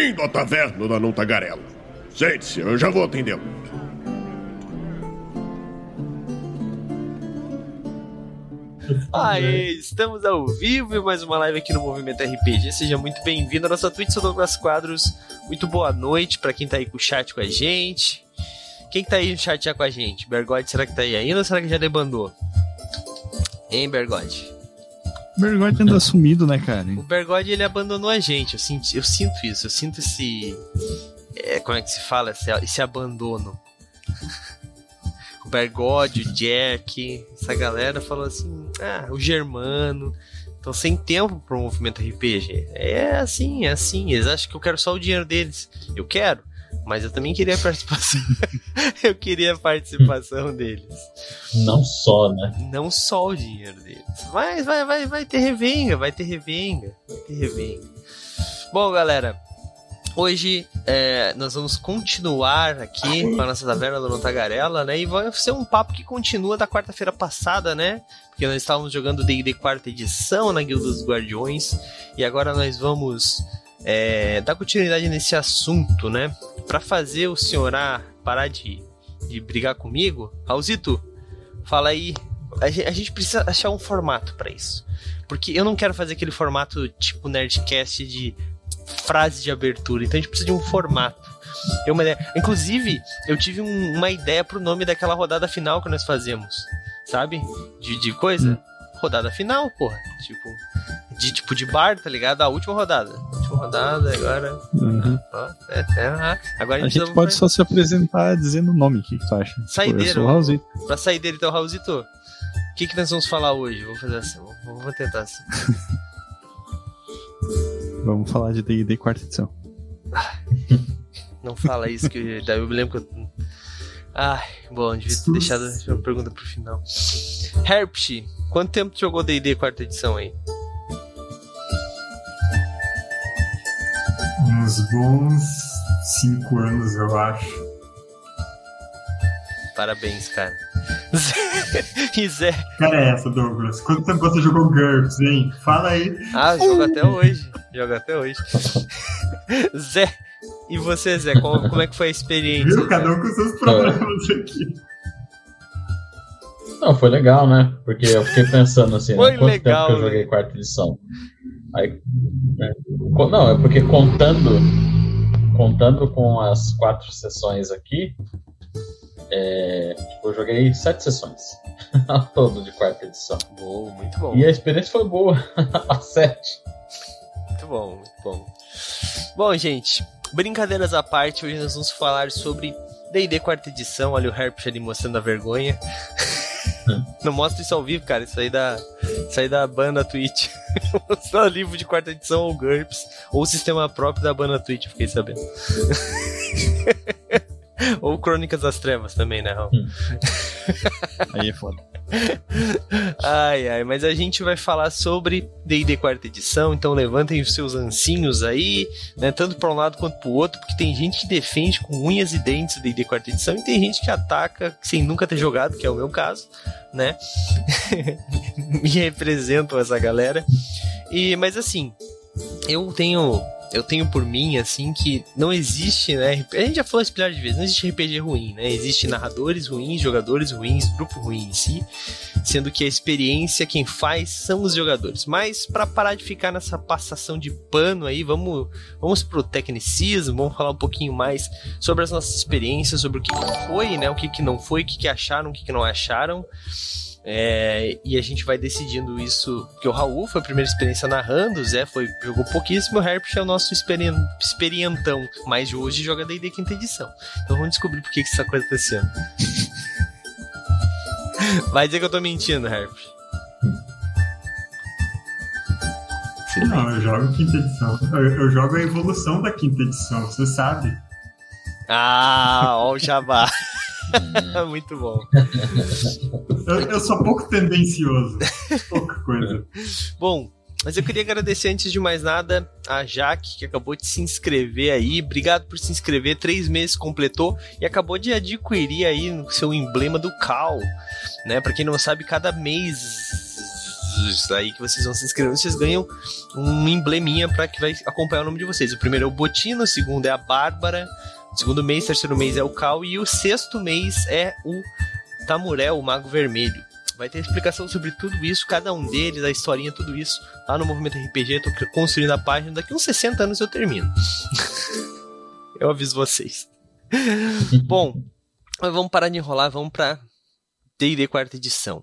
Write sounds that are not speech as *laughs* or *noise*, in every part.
Bem-vindo à taverna da Não Tagarela. Sente-se, eu já vou atendê-lo. Aê, estamos ao vivo e mais uma live aqui no Movimento RPG. Seja muito bem-vindo à nossa Twitch, sou Douglas Quadros. Muito boa noite para quem tá aí com o chat com a gente. Quem que tá aí no chat já com a gente? Bergode, será que tá aí ainda ou será que já debandou? Hein, Bergode? O Bergode anda sumido, né, cara? O Bergode ele abandonou a gente. Eu, sinto, eu sinto isso, eu sinto esse. É, como é que se fala? Esse, esse abandono. *laughs* o Bergode, o Jack, essa galera falou assim: ah, o Germano. Então, sem tempo pro movimento RPG. É assim, é assim. Eles acham que eu quero só o dinheiro deles. Eu quero, mas eu também queria a participação. *laughs* eu queria a participação deles. Não só, né? Não só o dinheiro deles. Mas vai, vai, vai ter revenga, vai ter revenga, vai ter revenga. Bom, galera, hoje é, nós vamos continuar aqui com a nossa taverna do Tagarela, né? E vai ser um papo que continua da quarta-feira passada, né? Porque nós estávamos jogando D&D quarta edição na Guilda dos Guardiões e agora nós vamos é, dar continuidade nesse assunto, né? Para fazer o senhor A parar de, de brigar comigo, Raulzito, fala aí. A gente, a gente precisa achar um formato para isso. Porque eu não quero fazer aquele formato tipo Nerdcast de frase de abertura. Então a gente precisa de um formato. Eu, uma ideia. Inclusive, eu tive um, uma ideia pro nome daquela rodada final que nós fazemos. Sabe? De, de coisa. Hum. Rodada final, porra. Tipo, de tipo de bar, tá ligado? A última rodada. Última rodada, agora. Uhum. Ó, é, é, agora a a gente pode só se apresentar dizendo o nome, o que, que tu acha? Saideiro. Pra saideiro, então, Raulzito. O que, que nós vamos falar hoje? Vou fazer assim, vou, vou tentar assim. *laughs* vamos falar de D&D quarta edição. Não fala isso, que daí eu me lembro que eu... Ai, bom, devia ter deixado uma pergunta pro final. Herpsh, quanto tempo tu jogou D&D quarta edição aí? Uns bons cinco anos, eu acho. Parabéns, cara. *laughs* e Zé. Cara, é essa, Douglas. Quanto tempo você jogou GURPS, hein? Fala aí. Ah, joga até hoje. Joga até hoje. *laughs* Zé. E você, Zé, como, como é que foi a experiência? Viu? Cada um com seus problemas aqui. Não, foi legal, né? Porque eu fiquei pensando assim, foi né? quanto legal, tempo que eu joguei quarta edição? Aí, né? Não, é porque contando, contando com as quatro sessões aqui, é, tipo, eu joguei sete sessões *laughs* ao todo de quarta edição. Boa, muito bom. E a experiência foi boa, *laughs* a sete. Muito bom, muito bom. Bom, gente, brincadeiras à parte, hoje nós vamos falar sobre D&D quarta edição. Olha o Herpes ali mostrando a vergonha. *laughs* *laughs* Não mostra isso ao vivo, cara. Isso aí da, isso aí da banda Twitch. *laughs* Mostrar livro de quarta edição ou GURPS. Ou o sistema próprio da banda Twitch, fiquei sabendo. *laughs* ou Crônicas das Trevas também, né, Raul? Hum. aí é foda. *laughs* Ai, ai, mas a gente vai falar sobre D&D quarta edição, então levantem os seus ancinhos aí, né, tanto para um lado quanto para o outro, porque tem gente que defende com unhas e dentes D&D quarta edição e tem gente que ataca sem nunca ter jogado, que é o meu caso, né? *laughs* Me representam essa galera. E mas assim, eu tenho eu tenho por mim, assim, que não existe, né? A gente já falou esse pilar de vezes, não existe RPG ruim, né? Existe narradores ruins, jogadores ruins, grupo ruim em si, sendo que a experiência quem faz são os jogadores. Mas para parar de ficar nessa passação de pano aí, vamos, vamos pro tecnicismo, vamos falar um pouquinho mais sobre as nossas experiências, sobre o que, que foi, né? O que, que não foi, o que, que acharam, o que, que não acharam. É, e a gente vai decidindo isso, porque o Raul foi a primeira experiência narrando, o Zé foi, jogou pouquíssimo, o Herpes é o nosso experien, experientão, mas hoje joga D&D quinta edição. Então vamos descobrir por que, que essa coisa tá sendo. *laughs* vai dizer que eu tô mentindo, Herpes. Não, eu jogo quinta edição. Eu, eu, jogo a evolução da quinta edição, você sabe. Ah, ó o jabá. *laughs* *laughs* Muito bom. Eu, eu, sou pouco tendencioso. Pouca coisa. bom, mas eu queria agradecer antes de mais nada a Jaque, que acabou de se inscrever aí. Obrigado por se inscrever. Três meses completou e acabou de adquirir aí o seu emblema do Cal. Né? Pra quem não sabe, cada mês aí que vocês vão se inscrevendo, vocês ganham um embleminha para que vai acompanhar o nome de vocês. O primeiro é o Botino, o segundo é a Bárbara, segundo mês, terceiro mês é o Cal e o sexto mês é o Tamurel, o Mago Vermelho. Vai ter explicação sobre tudo isso, cada um deles, a historinha, tudo isso, lá no Movimento RPG. Eu tô construindo a página, daqui uns 60 anos eu termino. *laughs* eu aviso vocês. *laughs* Bom, vamos parar de enrolar, vamos pra D&D quarta edição.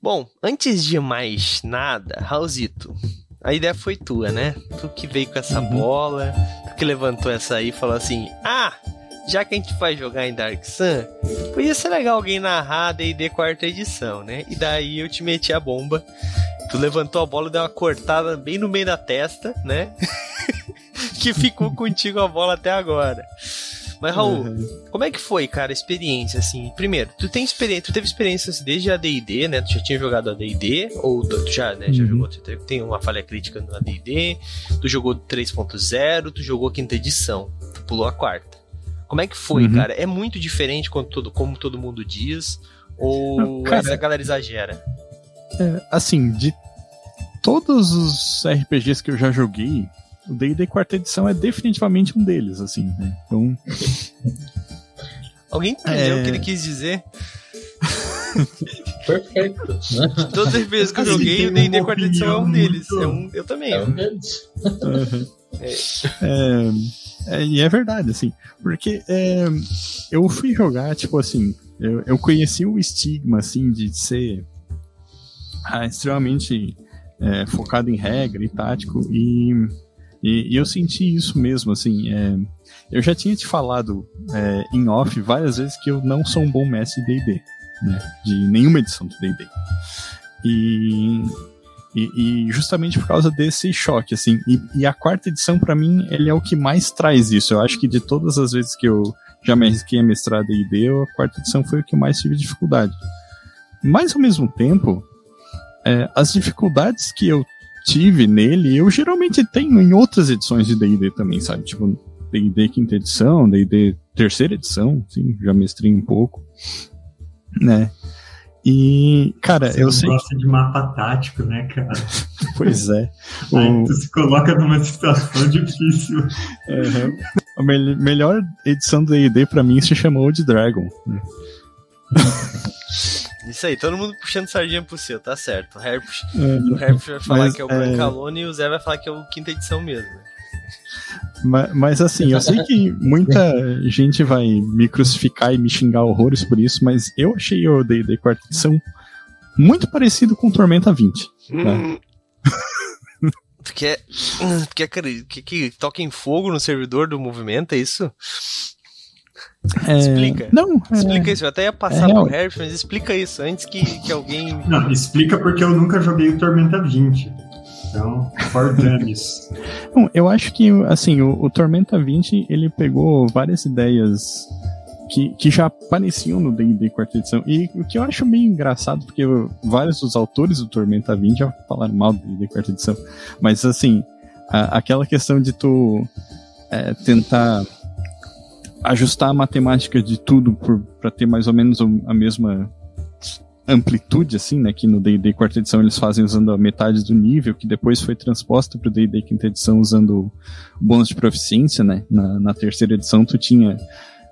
Bom, antes de mais nada, Raulzito, a ideia foi tua, né? Tu que veio com essa uhum. bola, tu que levantou essa aí e falou assim: Ah, já que a gente vai jogar em Dark Sun, podia ser legal alguém narrar D&D quarta edição, né? E daí eu te meti a bomba. Tu levantou a bola, deu uma cortada bem no meio da testa, né? *laughs* que ficou contigo a bola até agora. Mas, Raul, uhum. como é que foi, cara, a experiência, assim? Primeiro, tu tem experiência, tu teve experiências desde a D&D, né? Tu já tinha jogado a D&D, ou tu já, né, já uhum. jogou, tu tem uma falha crítica na D&D, tu jogou 3.0, tu jogou a quinta edição, tu pulou a quarta. Como é que foi, uhum. cara? É muito diferente como todo, como todo mundo diz, ou cara, a galera exagera? É, assim, de todos os RPGs que eu já joguei, o D&D quarta edição é definitivamente um deles, assim, né? Então... Alguém entendeu é... o que ele quis dizer? Perfeito. *laughs* Todas as vezes que eu joguei, o D&D quarta edição é um deles. É um, eu também. É um deles. Uhum. É. É, e é verdade, assim, porque é, eu fui jogar, tipo assim, eu, eu conheci o estigma, assim, de ser ah, extremamente é, focado em regra e tático, e e, e eu senti isso mesmo, assim. É, eu já tinha te falado é, em off várias vezes que eu não sou um bom mestre de DD, né? De nenhuma edição do DD. E, e, e, justamente por causa desse choque, assim. E, e a quarta edição, para mim, ele é o que mais traz isso. Eu acho que de todas as vezes que eu já me arrisquei a mestrar D&D, a quarta edição foi o que mais tive dificuldade. Mas, ao mesmo tempo, é, as dificuldades que eu tive nele, eu geralmente tenho em outras edições de D&D também, sabe? Tipo, D&D quinta edição, D&D terceira edição, sim, já mestrei um pouco, né? E, cara, Você eu sei. gosta de mapa tático, né, cara? *laughs* pois é. *laughs* Aí o... tu se coloca numa situação *laughs* difícil. Uhum. A me melhor edição do D&D pra mim se chamou de Dragon. Né? Isso aí, todo mundo puxando sardinha pro seu, tá certo. O Herp, é, o Herp vai falar mas, que é o Brancalone é... e o Zé vai falar que é o quinta edição mesmo. Mas, mas, assim, eu sei que muita gente vai me crucificar e me xingar horrores por isso, mas eu achei o D&D quarta edição muito parecido com Tormenta 20. Tá? Hum. *laughs* tu quer, tu quer que, que toquem fogo no servidor do movimento, é isso? É... Explica. Não, explica é... isso. Eu até ia passar é... pro Harry, mas explica isso antes que, que alguém. Não, explica porque eu nunca joguei o Tormenta 20. Então, for dummies. *laughs* Bom, eu acho que, assim, o, o, Tormenta 20, ele pegou várias ideias que, que já apareciam no D&D quarta edição. E o que eu acho meio engraçado, porque vários dos autores do Tormenta 20 já falaram mal do D&D quarta edição. Mas, assim, a, aquela questão de tu é, tentar ajustar a matemática de tudo para ter mais ou menos a mesma amplitude, assim, né? Que no D&D quarta edição eles fazem usando a metade do nível, que depois foi transposta para o D&D quinta edição usando o bônus de proficiência, né? Na, na terceira edição tu tinha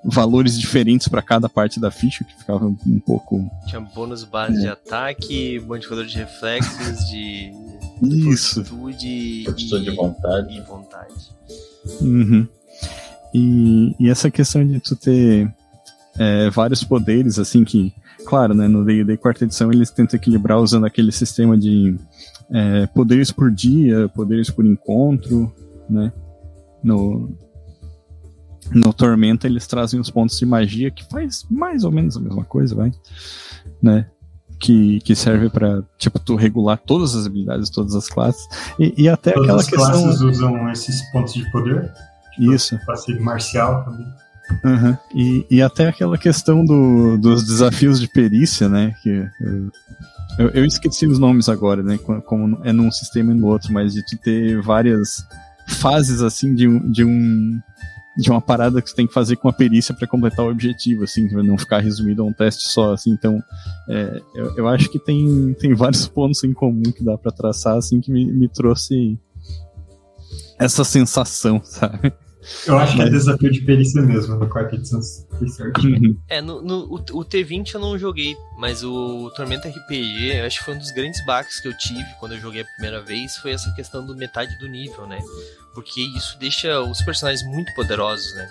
valores diferentes para cada parte da ficha, que ficava um pouco... Tinha bônus base é. de ataque, modificador de reflexos, de... Isso. Fortitude e... de vontade. E vontade. Uhum. E, e essa questão de tu ter é, vários poderes, assim, que, claro, né, no D&D quarta edição eles tentam equilibrar usando aquele sistema de é, poderes por dia, poderes por encontro, né, no, no Tormenta eles trazem os pontos de magia, que faz mais ou menos a mesma coisa, vai, né, que, que serve para tipo tu regular todas as habilidades, todas as classes. E, e até todas aquela as questão classes usam esses pontos de poder isso. Passivo marcial também. Uhum. E, e até aquela questão do, dos desafios de perícia, né? Que eu, eu, esqueci os nomes agora, né? Como é num sistema e no outro, mas de tu ter várias fases assim de, de um de uma parada que você tem que fazer com a perícia para completar o objetivo, assim, não ficar resumido a um teste só, assim. Então, é, eu, eu, acho que tem, tem vários *laughs* pontos em comum que dá para traçar, assim, que me, me trouxe essa sensação, *laughs* sabe? Eu acho que é desafio de perícia mesmo, no quarta edição. Uhum. É, no, no, o, o, T20 eu não joguei, mas o Tormenta RPG, eu acho que foi um dos grandes baques que eu tive quando eu joguei a primeira vez, foi essa questão do metade do nível, né? Porque isso deixa os personagens muito poderosos, né?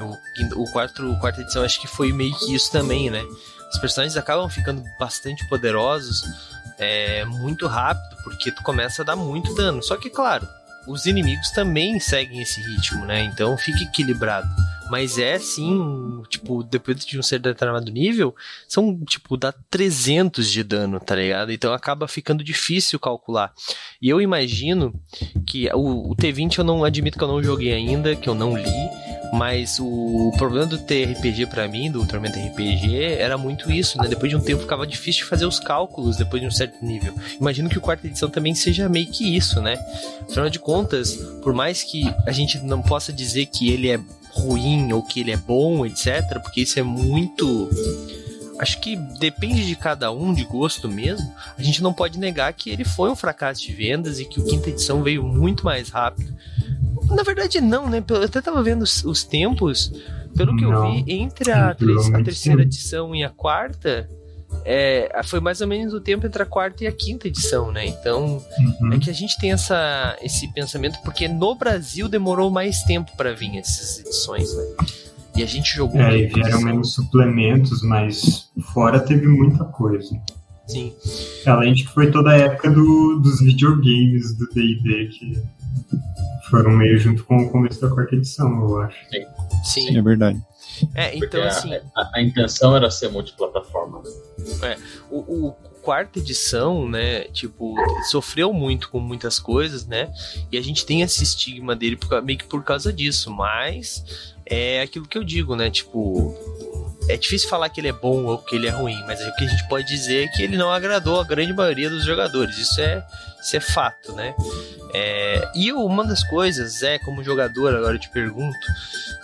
O, o, quarto, o quarta edição acho que foi meio que isso também, né? Os personagens acabam ficando bastante poderosos é, muito rápido, porque tu começa a dar muito dano. Só que, claro, os inimigos também seguem esse ritmo, né? Então fica equilibrado. Mas é sim, tipo, depois de um certo determinado nível, são, tipo, dá 300 de dano, tá ligado? Então acaba ficando difícil calcular. E eu imagino que o, o T20 eu não admito que eu não joguei ainda, que eu não li, mas o, problema do TRPG para mim, do Tormenta RPG, era muito isso, né? Depois de um tempo ficava difícil de fazer os cálculos depois de um certo nível. Imagino que o quarta edição também seja meio que isso, né? Afinal de contas, por mais que a gente não possa dizer que ele é ruim ou que ele é bom, etc., porque isso é muito. Acho que depende de cada um, de gosto mesmo. A gente não pode negar que ele foi um fracasso de vendas e que o quinta edição veio muito mais rápido. Na verdade, não, né? Eu até tava vendo os, os tempos. Pelo que eu vi, entre a, a terceira edição e a quarta, é, foi mais ou menos o tempo entre a quarta e a quinta edição, né? Então, uhum. é que a gente tem essa, esse pensamento, porque no Brasil demorou mais tempo para vir essas edições, né? E a gente jogou. É, e vieram menos suplementos, mas fora teve muita coisa. Sim. Além de que foi toda a época do, dos videogames do DD que foram meio junto com o começo da quarta edição, eu acho. Sim. Sim. É verdade. É, então assim. A, a, intenção era ser multiplataforma. É, o, o quarta edição, né, tipo, sofreu muito com muitas coisas, né? E a gente tem esse estigma dele por, meio que por causa disso, mas é aquilo que eu digo, né? Tipo, é difícil falar que ele é bom ou que ele é ruim, mas o que a gente pode dizer é que ele não agradou a grande maioria dos jogadores. Isso é, isso é fato, né? É, e uma das coisas, é, como jogador, agora eu te pergunto,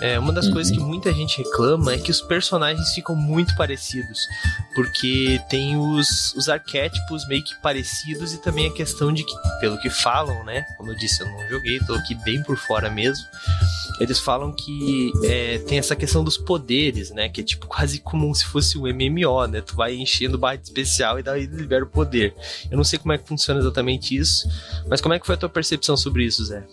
é, uma das uhum. coisas que muita gente reclama é que os personagens ficam muito parecidos, porque tem os, os arquétipos meio que parecidos e também a questão de que, pelo que falam, né? Como eu disse, eu não joguei, tô aqui bem por fora mesmo. Eles falam que é, tem essa questão dos poderes, né? Que é tipo quase como se fosse um MMO, né? Tu vai enchendo barra especial e daí libera o poder. Eu não sei como é que funciona exatamente isso, mas como é que foi a tua percepção sobre isso, Zé?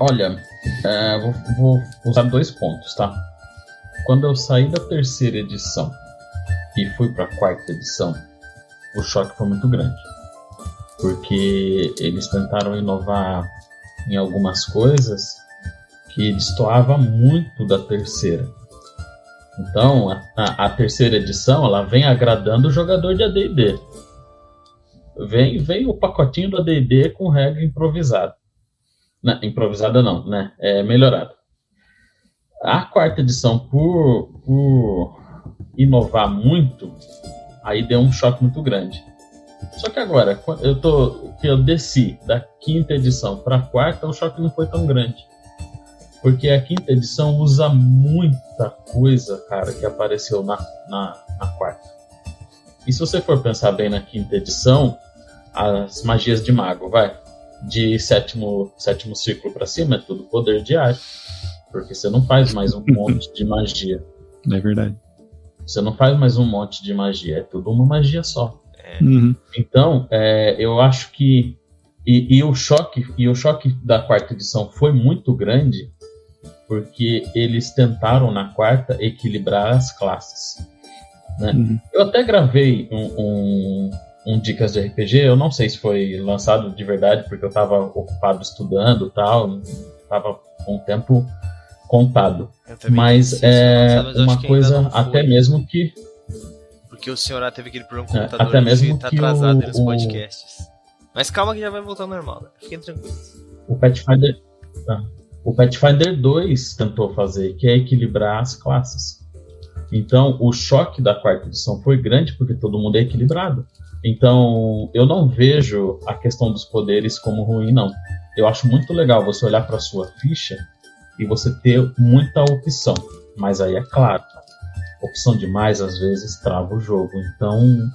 Olha, é, vou, vou, usar dois pontos, tá? Quando eu saí da terceira edição e fui para a quarta edição, o choque foi muito grande. Porque eles tentaram inovar em algumas coisas que destoava muito da terceira. Então, a, a, terceira edição ela vem agradando o jogador de AD&D. Vem, vem o pacotinho do AD&D com regra improvisada. Não, improvisada não, né? É melhorada. A quarta edição, por, por inovar muito, aí deu um choque muito grande. Só que agora, eu tô, que eu desci da quinta edição para a quarta, o choque não foi tão grande. Porque a quinta edição usa muita coisa, cara, que apareceu na, na, na quarta. E se você for pensar bem na quinta edição, as magias de mago, vai de sétimo, sétimo ciclo para cima é tudo poder de arte. Porque você não faz mais um *laughs* monte de magia. É verdade. Você não faz mais um monte de magia, é tudo uma magia só. É. Uhum. Então, é, eu acho que. E, e, o choque, e o choque da quarta edição foi muito grande, porque eles tentaram na quarta equilibrar as classes. Né? Uhum. Eu até gravei um, um, um Dicas de RPG. Eu não sei se foi lançado de verdade, porque eu estava ocupado estudando tal, estava com o tempo contado. Mas é lançado, mas uma coisa até mesmo que. Porque o senhor teve aquele problema com o é, computador até mesmo tá que atrasado o, nos podcasts. Mas calma que já vai voltar ao normal, né? Fiquem tranquilos. O Pathfinder. Ah, o Pathfinder 2 tentou fazer, que é equilibrar as classes. Então, o choque da quarta edição foi grande porque todo mundo é equilibrado. Então, eu não vejo a questão dos poderes como ruim, não. eu acho muito legal você olhar para sua ficha e você ter muita opção. Mas aí é claro, opção demais às vezes trava o jogo. Então,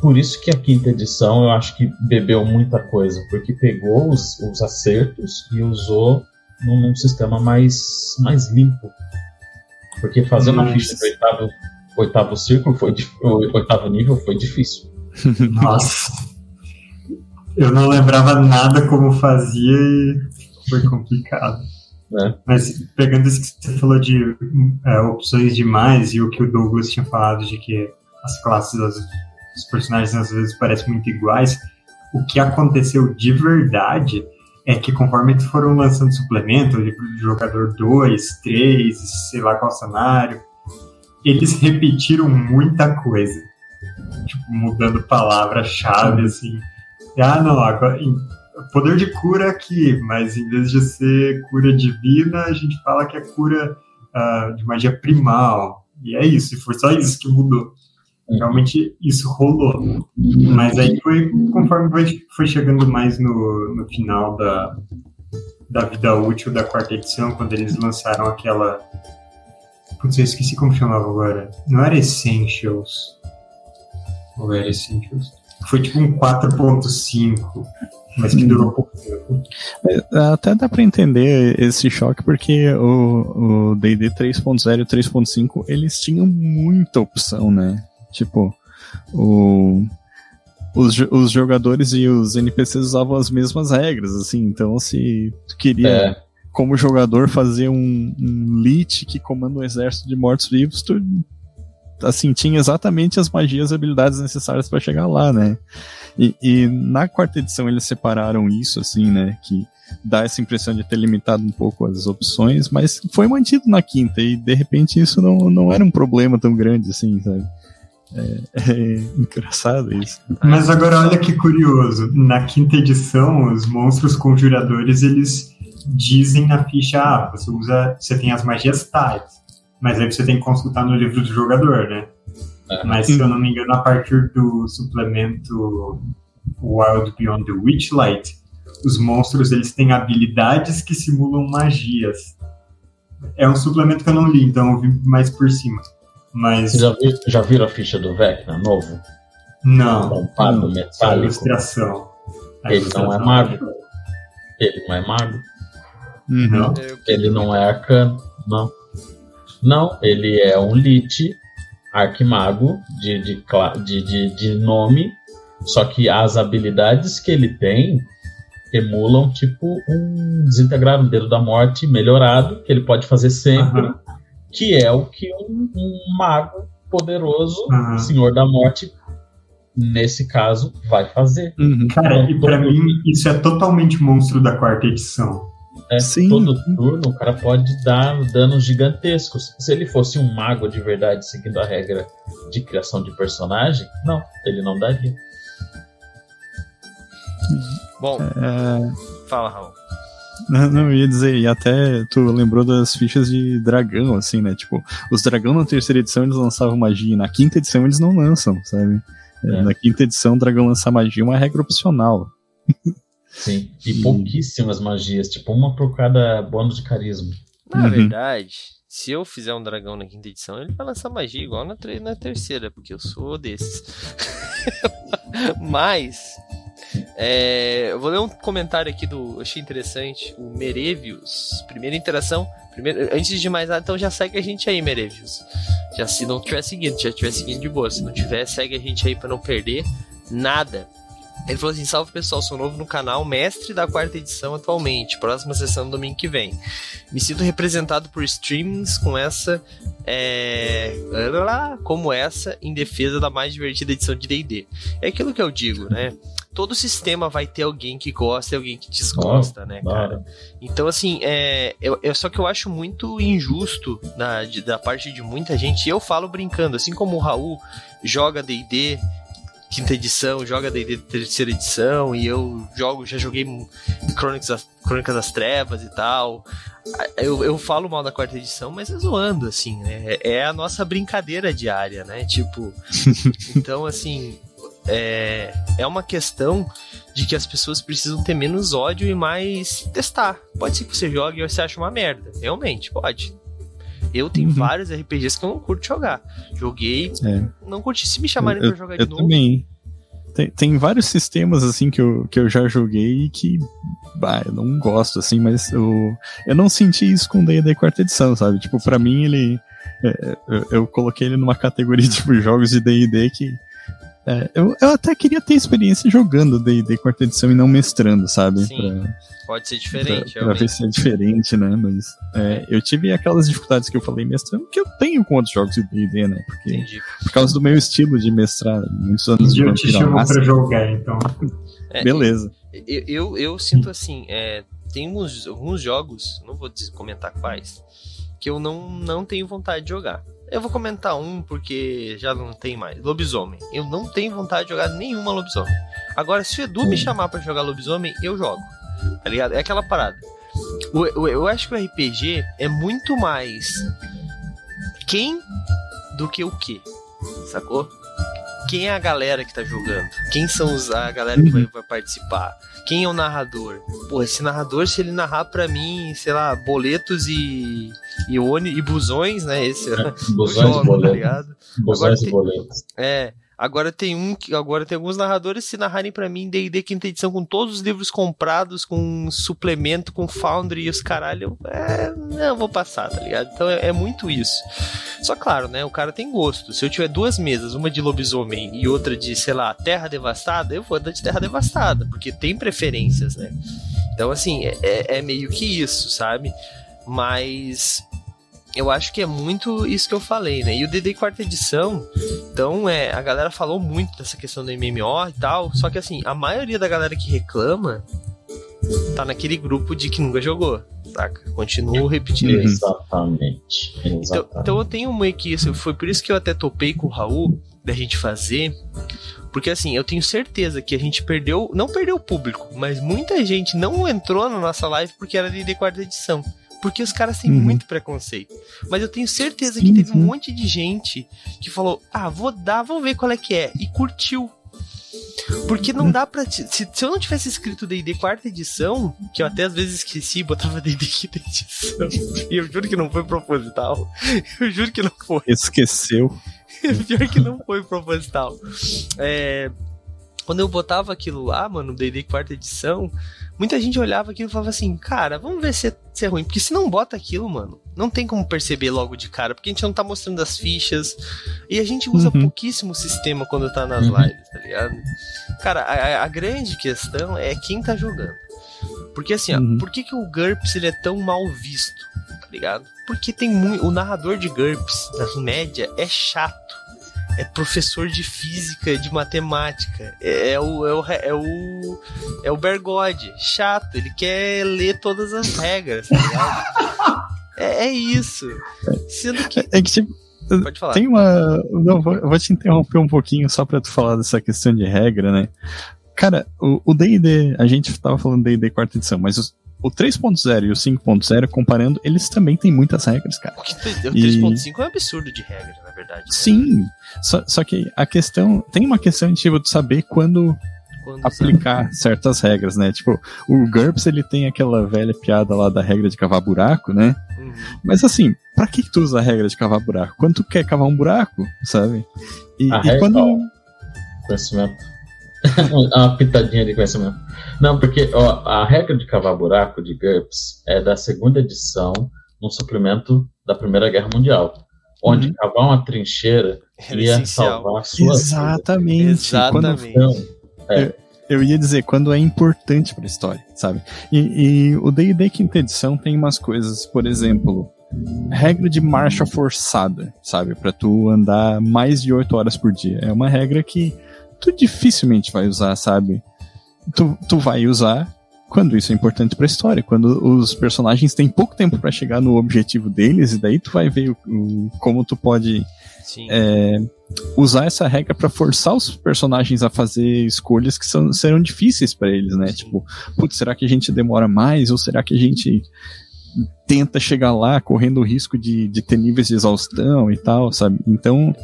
por isso que a quinta edição eu acho que bebeu muita coisa, porque pegou os, os acertos e usou num, num, sistema mais, mais limpo. Porque fazer uma ficha do oitavo, oitavo círculo, foi, oitavo nível, foi difícil. *laughs* Nossa. Eu não lembrava nada como fazia e foi complicado. É. Mas pegando isso que você falou de é, opções demais e o que o Douglas tinha falado de que as classes, as, os personagens às vezes parecem muito iguais, o que aconteceu de verdade é que conforme eles foram lançando suplemento, livro do jogador 2, 3, sei lá qual cenário, eles *laughs* repetiram muita coisa. Tipo, mudando palavra-chave, assim. Ah, não, agora poder de cura aqui, mas em vez de ser cura divina, a gente fala que é cura uh, de magia primal. E é isso, e foi só isso que mudou. Realmente isso rolou. Mas aí foi conforme foi chegando mais no, no final da, da vida útil da quarta edição, quando eles lançaram aquela. Putz, eu esqueci como chamava agora. Não era Essentials. Ou era Essentials? Foi tipo um 4.5 mas que durou pouco tempo. Até dá para entender esse choque, porque o D&D 3.0 e 3.5, eles tinham muita opção, né? Tipo, o, os, os jogadores e os NPCs usavam as mesmas regras, assim, então se tu queria... É. Como jogador, fazer um, um lit que comanda um exército de mortos-vivos, tu assim, tinha exatamente as magias e habilidades necessárias para chegar lá, né? E, e, na quarta edição eles separaram isso, assim, né? Que dá essa impressão de ter limitado um pouco as opções, mas foi mantido na quinta e de repente isso não, não era um problema tão grande assim, sabe? É, é engraçado isso. Mas agora olha que curioso, na quinta edição os monstros conjuradores eles dizem na ficha, ah, você usa, você tem as magias tais, mas aí você tem que consultar no livro do jogador, né? Mas se eu não me engano, a partir do suplemento Wild Beyond the Witchlight, os monstros eles têm habilidades que simulam magias. É um suplemento que eu não li, então eu vi mais por cima. Mas... Já, vi, já viram a ficha do Vecna novo? Não. Tampado não, metálico. A ilustração. A Ele ilustração não é mago. Ele não é mago. Não. Ele não é arcano. Não. Não, ele é um lit arquimago de, de, de, de, de nome, só que as habilidades que ele tem emulam tipo um dedo da morte melhorado, que ele pode fazer sempre, uhum. que é o que um, um mago poderoso, uhum. Senhor da Morte, nesse caso, vai fazer. Uhum. Cara, então, e pra mim isso é totalmente monstro da quarta edição. É, Sim. Todo turno o cara pode dar danos gigantescos. Se ele fosse um mago de verdade, seguindo a regra de criação de personagem, não, ele não daria. Bom, é... fala, Raul. Não, não, eu ia dizer, e até tu lembrou das fichas de dragão, assim, né? Tipo, os dragão na terceira edição eles lançavam magia, na quinta edição eles não lançam, sabe? É. Na quinta edição, o dragão lançar magia é uma regra opcional. *laughs* Sim, e pouquíssimas magias, tipo uma por cada bônus de carisma. Na uhum. verdade, se eu fizer um dragão na quinta edição, ele vai lançar magia igual na, na terceira, porque eu sou desses. *laughs* Mas, é, eu vou ler um comentário aqui do. Achei interessante. O Merevius. Primeira interação. Primeiro, antes de mais nada, então já segue a gente aí, Merevius. Já se não tiver seguindo, já tiver seguindo de boa. Se não tiver, segue a gente aí para não perder nada. Ele falou assim: salve pessoal, sou novo no canal, mestre da quarta edição atualmente. Próxima sessão domingo que vem. Me sinto representado por streamings com essa. É, *laughs* como essa, em defesa da mais divertida edição de DD. É aquilo que eu digo, né? Todo sistema vai ter alguém que gosta e alguém que desgosta, oh, né, cara? Então, assim, é, eu, eu, só que eu acho muito injusto da, de, da parte de muita gente. E eu falo brincando, assim como o Raul joga DD quinta edição, joga D&D terceira edição, e eu jogo, já joguei Crônicas, Crônicas das Trevas e tal. Eu, eu falo mal da quarta edição, mas é zoando, assim, né? É, é a nossa brincadeira diária, né? Tipo, *laughs* então, assim, é, é uma questão de que as pessoas precisam ter menos ódio e mais testar. Pode ser que você jogue e você ache uma merda. Realmente, pode. Eu tenho uhum. vários RPGs que eu não curto jogar. Joguei, é. não curti. Se me chamarem eu, pra jogar eu, de eu novo. Também. Tem, tem vários sistemas assim que eu, que eu já joguei que bah, eu não gosto, assim, mas eu, eu não senti isso com o D&D quarta edição, sabe? Tipo, para mim ele. É, eu, eu, coloquei ele numa categoria *laughs* tipo jogos de D&D que é, eu, eu até queria ter experiência jogando D&D quarta edição e não mestrando, sabe? Sim, pra, pode ser diferente. Pra, pra ver se é diferente, né? Mas é, eu tive aquelas dificuldades que eu falei mestrando que eu tenho com outros jogos de D&D, né? Porque, Entendi. Por causa do meu estilo de mestrar, muitos anos de Eu te chamo massa. pra jogar, então. É, Beleza. Eu, eu, eu, sinto assim, é, tem alguns, alguns jogos, não vou comentar quais, que eu não, não tenho vontade de jogar. Eu vou comentar um porque já não tem mais. Lobisomem. Eu não tenho vontade de jogar nenhuma lobisomem. Agora, se o Edu me chamar para jogar lobisomem, eu jogo. Tá ligado? É aquela parada. eu acho que o RPG é muito mais quem do que o que. Sacou? Quem é a galera que tá jogando? Quem são os, a galera que vai, vai participar? Quem é o narrador? Pô, esse narrador, se ele narrar para mim, sei lá, boletos e e, one, e busões, né? Esse é, busões jogo, e boletos. Tá? Busões e boletos. É. Agora tem um que agora tem alguns narradores se narrarem para mim D&D quinta edição com todos os livros comprados, com suplemento, com Foundry e os caralho, é, não vou passar, tá ligado? Então é, é, muito isso. Só claro, né, o cara tem gosto. Se eu tiver duas mesas, uma de lobisomem e outra de, sei lá, terra devastada, eu vou dar de terra devastada, porque tem preferências, né? Então assim, é, é, é meio que isso, sabe? Mas eu acho que é muito isso que eu falei, né? E o DD quarta edição, então é, a galera falou muito dessa questão do MMO e tal, só que assim, a maioria da galera que reclama tá naquele grupo de que nunca jogou, saca? Continuo repetindo isso. Exatamente. Exatamente. Então, então eu tenho meio que isso, foi por isso que eu até topei com o Raul da gente fazer, porque assim, eu tenho certeza que a gente perdeu, não perdeu o público, mas muita gente não entrou na nossa live porque era DD quarta edição. Porque os caras têm uhum. muito preconceito. Mas eu tenho certeza que teve um monte de gente que falou: ah, vou dar, vou ver qual é que é. E curtiu. Porque não dá pra. Se, se eu não tivesse escrito DD quarta edição, que eu até às vezes esqueci, botava DD quinta edição. E *laughs* eu juro que não foi proposital. Eu juro que não foi. Esqueceu. *laughs* Pior que não foi proposital. É, quando eu botava aquilo lá, mano, DD quarta edição, muita gente olhava aquilo e falava assim, cara, vamos ver se é, se é, ruim. Porque se não bota aquilo, mano, não tem como perceber logo de cara, porque a gente não tá mostrando as fichas. E a gente usa uhum. pouquíssimo sistema quando tá nas uhum. lives, tá ligado? Cara, a, a, grande questão é quem tá jogando. Porque assim, uhum. ó, por que, que o GURPS ele é tão mal visto? Tá ligado? Porque tem muito. O narrador de GURPS, na média, é chato é professor de física, de matemática. É, é, o, é, o, é o. É o Bergode. Chato. Ele quer ler todas as regras, tá ligado? é, é isso. Sendo que. É que tipo. Pode falar. Tem uma. Não, vou, vou te interromper um pouquinho só pra tu falar dessa questão de regra, né? Cara, o DD, a gente tava falando DD quarta edição, mas os, o 3.0 e o 5.0, comparando, eles também têm muitas regras, cara. O 3.5 e... é um absurdo de regras, na verdade. Né? Sim, só, só que a questão. Tem uma questão tipo, de saber quando quando aplicar sabe. *laughs* certas regras, né? Tipo, o GURPS ele tem aquela velha piada lá da regra de cavar buraco, né? Uhum. Mas assim, pra que, tu usa a regra de cavar buraco? Quando tu quer cavar um buraco, sabe? E, a e quando. Conhecimento. *laughs* uma pitadinha de conhecimento. Não, porque ó, a regra de cavar buraco de GURPS é da segunda edição, no suplemento da Primeira Guerra Mundial onde uhum. cavar uma trincheira Era ia essencial. salvar a sua Exatamente. Vida. Exatamente. Quando, é. eu, eu, ia dizer, quando é importante para a história, sabe? E, e o D&D quinta edição tem umas coisas, por exemplo, regra de marcha forçada, sabe? Para tu andar mais de 8 horas por dia. É uma regra que tu dificilmente vai usar, sabe? Tu, tu vai usar quando isso é importante para a história, quando os personagens têm pouco tempo para chegar no objetivo deles, e daí tu vai ver o, o como tu pode é, usar essa regra para forçar os personagens a fazer escolhas que são, serão difíceis para eles, né? Sim. Tipo, putz, será que a gente demora mais ou será que a gente tenta chegar lá correndo o risco de, de ter níveis de exaustão e tal, sabe? Então,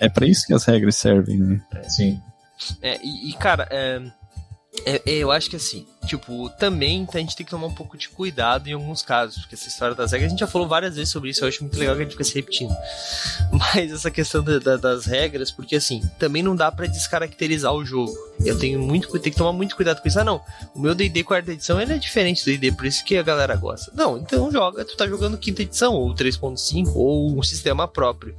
é, é para isso que as regras servem, né? Sim. É, e, e cara, é, é, é, eu acho que assim, tipo, também a gente tem que tomar um pouco de cuidado em alguns casos, porque essa história das regras, a gente já falou várias vezes sobre isso, eu acho muito legal que a gente fica se repetindo. *laughs* Mas essa questão da, da, das regras, porque assim, também não dá para descaracterizar o jogo. Eu tenho muito, tenho que tomar muito cuidado com isso. Ah, não, o meu D&D quarta edição, ele é diferente do D&D, por isso que a galera gosta. Não, então joga, tu tá jogando quinta edição, ou 3.5, ou um sistema próprio.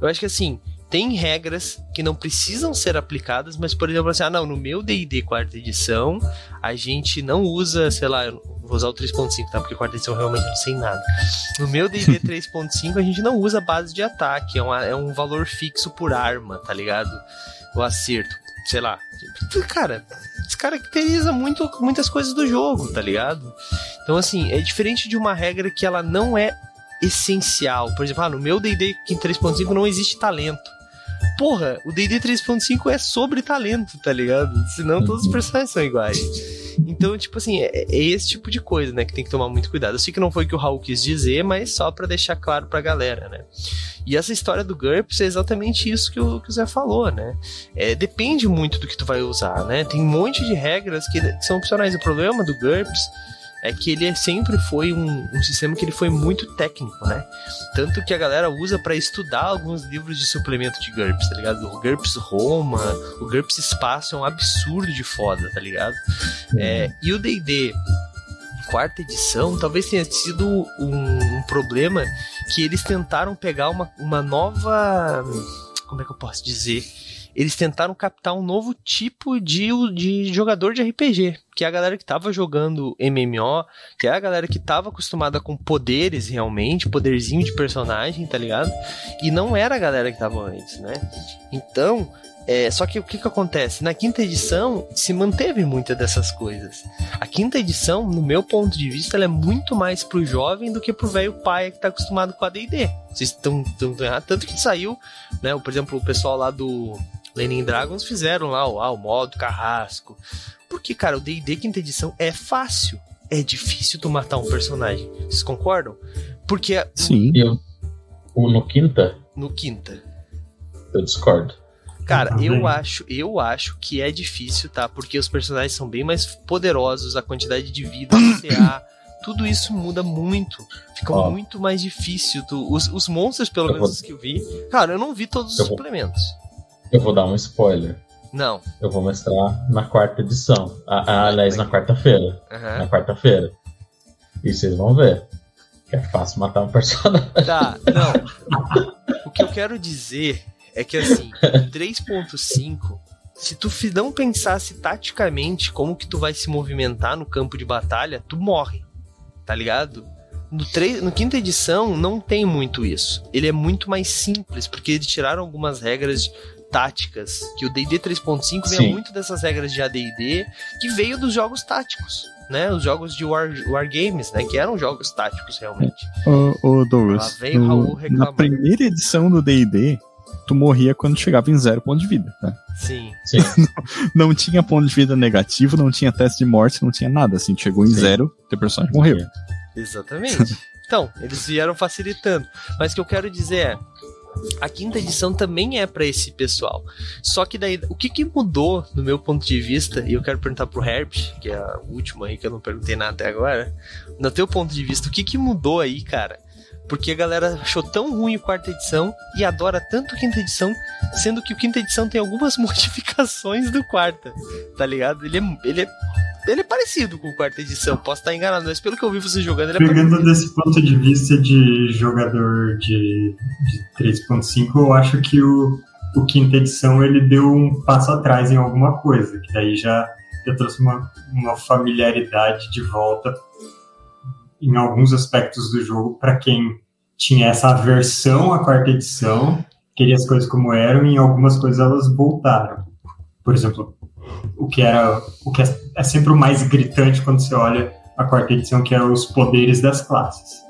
Eu acho que assim, tem regras que não precisam ser aplicadas, mas, por exemplo, assim, ah, não, no meu DD quarta edição, a gente não usa, sei lá, vou usar o 3.5, tá? Porque quarta edição realmente não sei nada. No meu DD 3.5, *laughs* a gente não usa base de ataque, é, uma, é um valor fixo por arma, tá ligado? O acerto, sei lá. *laughs* Cara, descaracteriza muito, muitas coisas do jogo, tá ligado? Então, assim, é diferente de uma regra que ela não é essencial. Por exemplo, ah, no meu D&D 3.5 não existe talento porra, o D&D 3.5 é sobre talento, tá ligado? Senão todos os uhum. personagens são iguais. Então, tipo assim, é, é, esse tipo de coisa, né, que tem que tomar muito cuidado. Eu sei que não foi o que o Raul quis dizer, mas só para deixar claro pra galera, né? E essa história do GURPS é exatamente isso que o, que o Zé falou, né? É, depende muito do que tu vai usar, né? Tem um monte de regras que, que são opcionais. O problema do GURPS é que ele sempre foi um, um, sistema que ele foi muito técnico, né? Tanto que a galera usa para estudar alguns livros de suplemento de GURPS, tá ligado? O GURPS Roma, o GURPS Espaço é um absurdo de foda, tá ligado? É, e o D&D quarta edição talvez tenha sido um, um, problema que eles tentaram pegar uma, uma nova... Como é que eu posso dizer? Eles tentaram captar um novo tipo de, de jogador de RPG, que é a galera que tava jogando MMO, que é a galera que tava acostumada com poderes realmente, poderzinho de personagem, tá ligado? E não era a galera que tava antes, né? Então, é, só que o que, que acontece? Na quinta edição se manteve muitas dessas coisas. A quinta edição, no meu ponto de vista, ela é muito mais pro jovem do que pro velho pai que tá acostumado com a D&D. Vocês estão errados. Tanto que saiu, né? Por exemplo, o pessoal lá do Lenin Dragons fizeram lá o, ah, o modo carrasco. Porque, cara, o D&D quinta edição é fácil. É difícil tu matar um personagem. Vocês concordam? Porque... Sim. Eu, no quinta? No quinta. Eu discordo. Cara, eu acho, eu acho que é difícil, tá? Porque os personagens são bem mais poderosos, a quantidade de vida, CA, *coughs* tudo isso muda muito. Fica oh. muito mais difícil. Tu, os, os monstros, pelo menos vou... que eu vi. Cara, eu não vi todos os eu suplementos. Eu vou dar um spoiler. Não. Eu vou mostrar na quarta edição. Ah, aliás, na quarta-feira. Uhum. Na quarta-feira. E vocês vão ver. Que é fácil matar um personagem. Tá, não. o que eu quero dizer é que assim, 3.5, se tu não pensasse taticamente como que tu vai se movimentar no campo de batalha, tu morre. Tá ligado? No, 3, no quinta edição não tem muito isso. Ele é muito mais simples, porque eles tiraram algumas regras táticas, que o D&D 3.5 vem muito dessas regras de AD&D, que veio dos jogos táticos, né? Os jogos de War, war Games, né? Que eram jogos táticos, realmente. Ô, ô Douglas, veio no, na primeira edição do D&D, tu morria quando chegava em zero ponto de vida, né? Sim. Sim. *laughs* não, não, tinha ponto de vida negativo, não tinha teste de morte, não tinha nada, assim, chegou em Sim. zero, teu personagem morreu. Exatamente. então, eles vieram facilitando. Mas o que eu quero dizer é, a quinta edição também é para esse pessoal. Só que daí, o que, que mudou do meu ponto de vista, e eu quero perguntar pro Herbert, que é a última aí que eu não perguntei nada até agora, no teu ponto de vista, o que, que mudou aí, cara? Porque a galera achou tão ruim o quarta edição e adora tanto a quinta edição, sendo que o quinta edição tem algumas *laughs* modificações do quarta, tá ligado? Ele é, ele é ele é parecido com o quarta edição, posso estar enganado, mas pelo que eu vi você jogando, ele é Pegando parecido. desse ponto de vista de jogador de, de 3.5, eu acho que o, o quinta edição ele deu um passo atrás em alguma coisa, que daí já, já trouxe uma, uma familiaridade de volta em alguns aspectos do jogo para quem tinha essa aversão à quarta edição, queria as coisas como eram, e em algumas coisas elas voltaram. Por exemplo, o que era o que é, é, sempre o mais gritante quando você olha a quarta edição, que é os poderes das classes.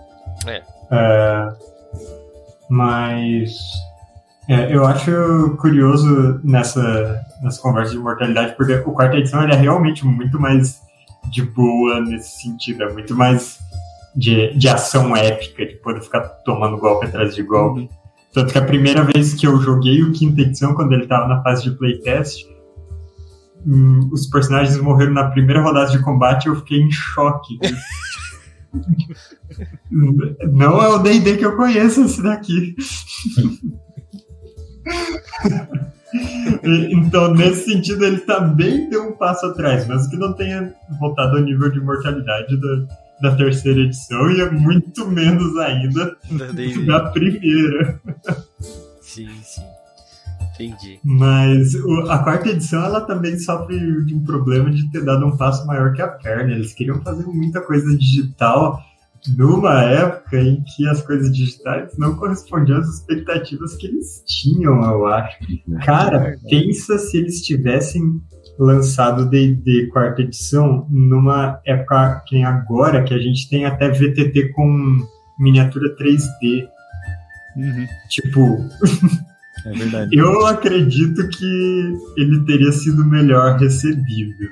É. é mas é, eu acho curioso nessa, nessa conversa de mortalidade, porque o quarta edição é realmente muito mais de boa nesse sentido, é muito mais de, de ação épica, de poder ficar tomando golpe atrás de golpe. Uhum. Tanto que a primeira vez que eu joguei o quinta edição, quando ele estava na fase de playtest, hum, os personagens morreram na primeira rodada de combate, eu fiquei em choque. *laughs* Não é o D&D que eu conheço esse daqui. então, nesse sentido, ele também deu um passo atrás, mesmo que não tenha voltado ao nível de mortalidade da, da terceira edição e é muito menos ainda da, da primeira. Sim, sim. Entendi. Mas o, a quarta edição ela também sofre de um problema de ter dado um passo maior que a perna. Eles queriam fazer muita coisa digital numa época em que as coisas digitais não correspondiam às expectativas que eles tinham, eu acho. Cara, pensa se eles tivessem lançado D&D quarta edição numa época que agora, que a gente tem até VTT com miniatura 3D. Uhum. Tipo... É verdade. *laughs* Eu acredito que ele teria sido melhor recebido.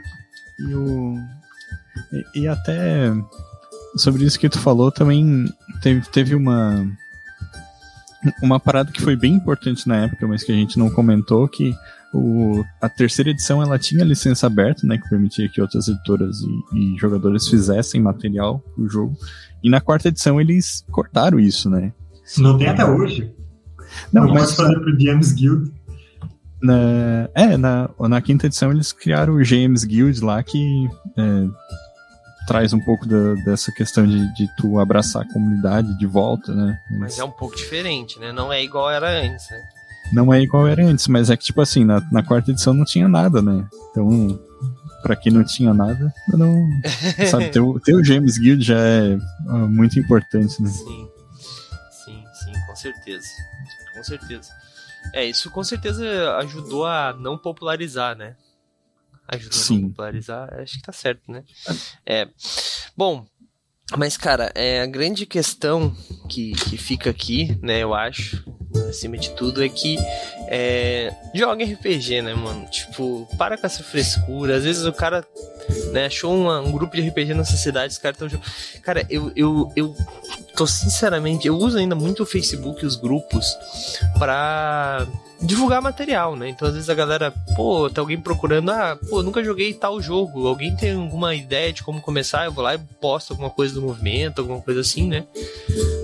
E, o... e, e até sobre isso que tu falou, também teve, teve uma uma parada que foi bem importante na época, mas que a gente não comentou, que o, a terceira edição ela tinha licença aberta, né, que permitia que outras editoras e, e jogadores fizessem material pro jogo. E na quarta edição eles cortaram isso, né? Não tem até hoje. Não, não mas fazer pro James Guild. Na, é, na, na quinta edição eles criaram o James Guild lá que é, traz um pouco da, dessa questão de, de tu abraçar a comunidade de volta, né? Mas, mas é um pouco diferente, né? Não é igual era antes, né? Não é igual era antes, mas é que, tipo assim, na, na quarta edição não tinha nada, né? Então, pra quem não tinha nada, não. *laughs* sabe, ter, ter o James Guild já é uh, muito importante, né? Sim, sim, sim, com certeza. Com certeza. É, isso com certeza ajudou a não popularizar, né? Ajudou Sim. a popularizar, acho que tá certo, né? É. Bom, mas, cara, é, a grande questão que, que fica aqui, né, eu acho, acima de tudo, é que é, joga RPG, né, mano? Tipo, para com essa frescura. Às vezes o cara né, achou uma, um grupo de RPG nessa cidade, os caras estão. Cara, eu, eu, eu tô sinceramente, eu uso ainda muito o Facebook e os grupos pra divulgar material, né? Então às vezes a galera, pô, tá alguém procurando, ah, pô, nunca joguei tal jogo, alguém tem alguma ideia de como começar, eu vou lá e posto alguma coisa do movimento, alguma coisa assim, né?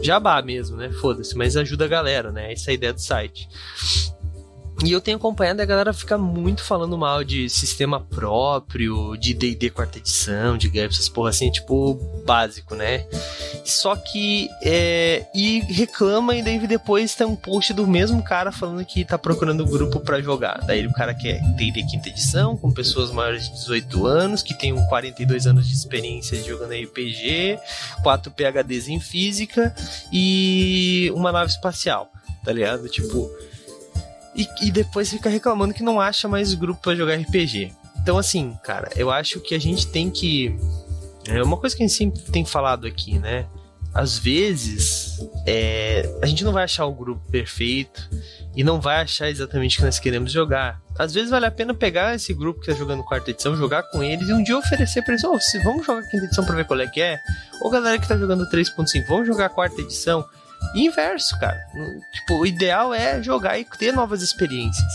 Jabá mesmo, né? Foda-se, mas ajuda a galera, né? Essa é a ideia do site. E eu tenho acompanhado a galera ficar muito falando mal de sistema próprio, de D&D quarta edição, de GURPS, essas porra assim, tipo, básico, né? Só que, é, e reclama e daí depois tem um post do mesmo cara falando que tá procurando um grupo para jogar. Daí o cara quer D&D quinta edição, com pessoas maiores de 18 anos, que tem 42 anos de experiência jogando RPG, 4 PHDs em física e uma nave espacial, tá ligado? Tipo e, e depois fica reclamando que não acha mais grupo para jogar RPG. Então, assim, cara, eu acho que a gente tem que. É uma coisa que a gente sempre tem falado aqui, né? Às vezes, é, a gente não vai achar o grupo perfeito e não vai achar exatamente o que nós queremos jogar. Às vezes vale a pena pegar esse grupo que está jogando quarta edição, jogar com eles e um dia oferecer para eles: oh, vamos jogar quinta edição para ver qual é que é. Ou galera que está jogando 3.5, vamos jogar quarta edição. Inverso, cara. Tipo, o ideal é jogar e ter novas experiências.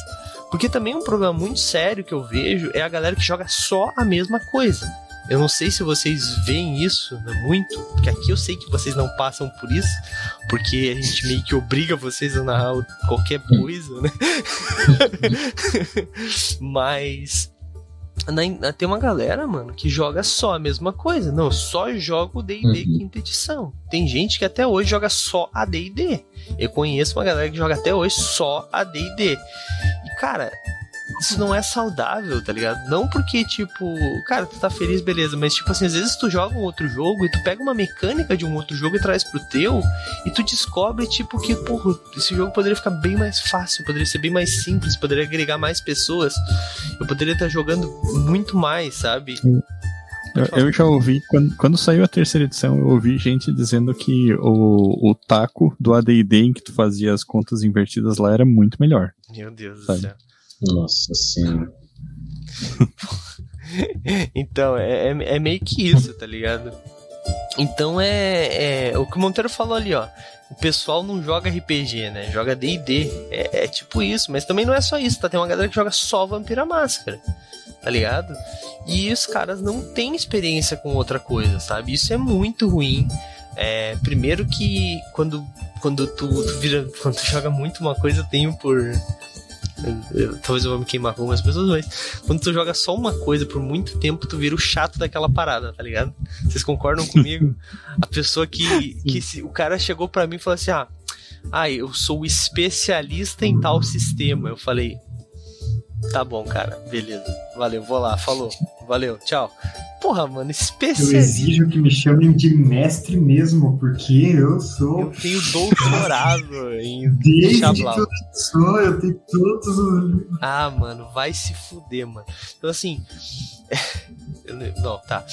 Porque também um problema muito sério que eu vejo é a galera que joga só a mesma coisa. Eu não sei se vocês veem isso né, muito, porque aqui eu sei que vocês não passam por isso, porque a gente meio que obriga vocês a narrar qualquer coisa, né? *laughs* Mas na, tem uma galera, mano, que joga só a mesma coisa. Não, só joga o D&D uhum. quinta edição. Tem gente que até hoje joga só a D&D. Eu conheço uma galera que joga até hoje só a D&D. E, cara, isso não é saudável, tá ligado? Não porque, tipo, cara, tu tá feliz, beleza, mas, tipo assim, às vezes tu joga um outro jogo e tu pega uma mecânica de um outro jogo e traz pro teu e tu descobre, tipo, que, porra, esse jogo poderia ficar bem mais fácil, poderia ser bem mais simples, poderia agregar mais pessoas, eu poderia estar jogando muito mais, sabe? Eu, eu, já ouvi, quando, quando saiu a terceira edição, eu ouvi gente dizendo que o, o taco do ADD em que tu fazia as contas invertidas lá era muito melhor. Meu Deus sabe? do céu. Nossa senhora. *laughs* então, é, é, é, meio que isso, tá ligado? Então é, é, o que o Monteiro falou ali, ó. o pessoal não joga RPG, né? Joga D&D. É, é, tipo isso, mas também não é só isso, tá? Tem uma galera que joga só Vampira Máscara, tá ligado? E os caras não têm experiência com outra coisa, sabe? Isso é muito ruim. É, primeiro que quando, quando tu, tu, vira, quando tu joga muito uma coisa, eu tenho por eu, talvez eu vou me queimar com algumas pessoas, mas quando tu joga só uma coisa por muito tempo, tu vira o chato daquela parada, tá ligado? Vocês concordam *laughs* comigo? A pessoa que, que se, o cara chegou para mim e falou assim: ah, ah, eu sou especialista em tal sistema. Eu falei, tá bom, cara, beleza, valeu, vou lá, falou, valeu, tchau. Porra, mano, especialista. Eu exijo que me chamem de mestre mesmo, porque eu sou. Eu tenho doutorado em Desde Chablau. que eu sou, eu tenho todos os. Ah, mano, vai se fuder, mano. Então, assim. *laughs* Não, tá.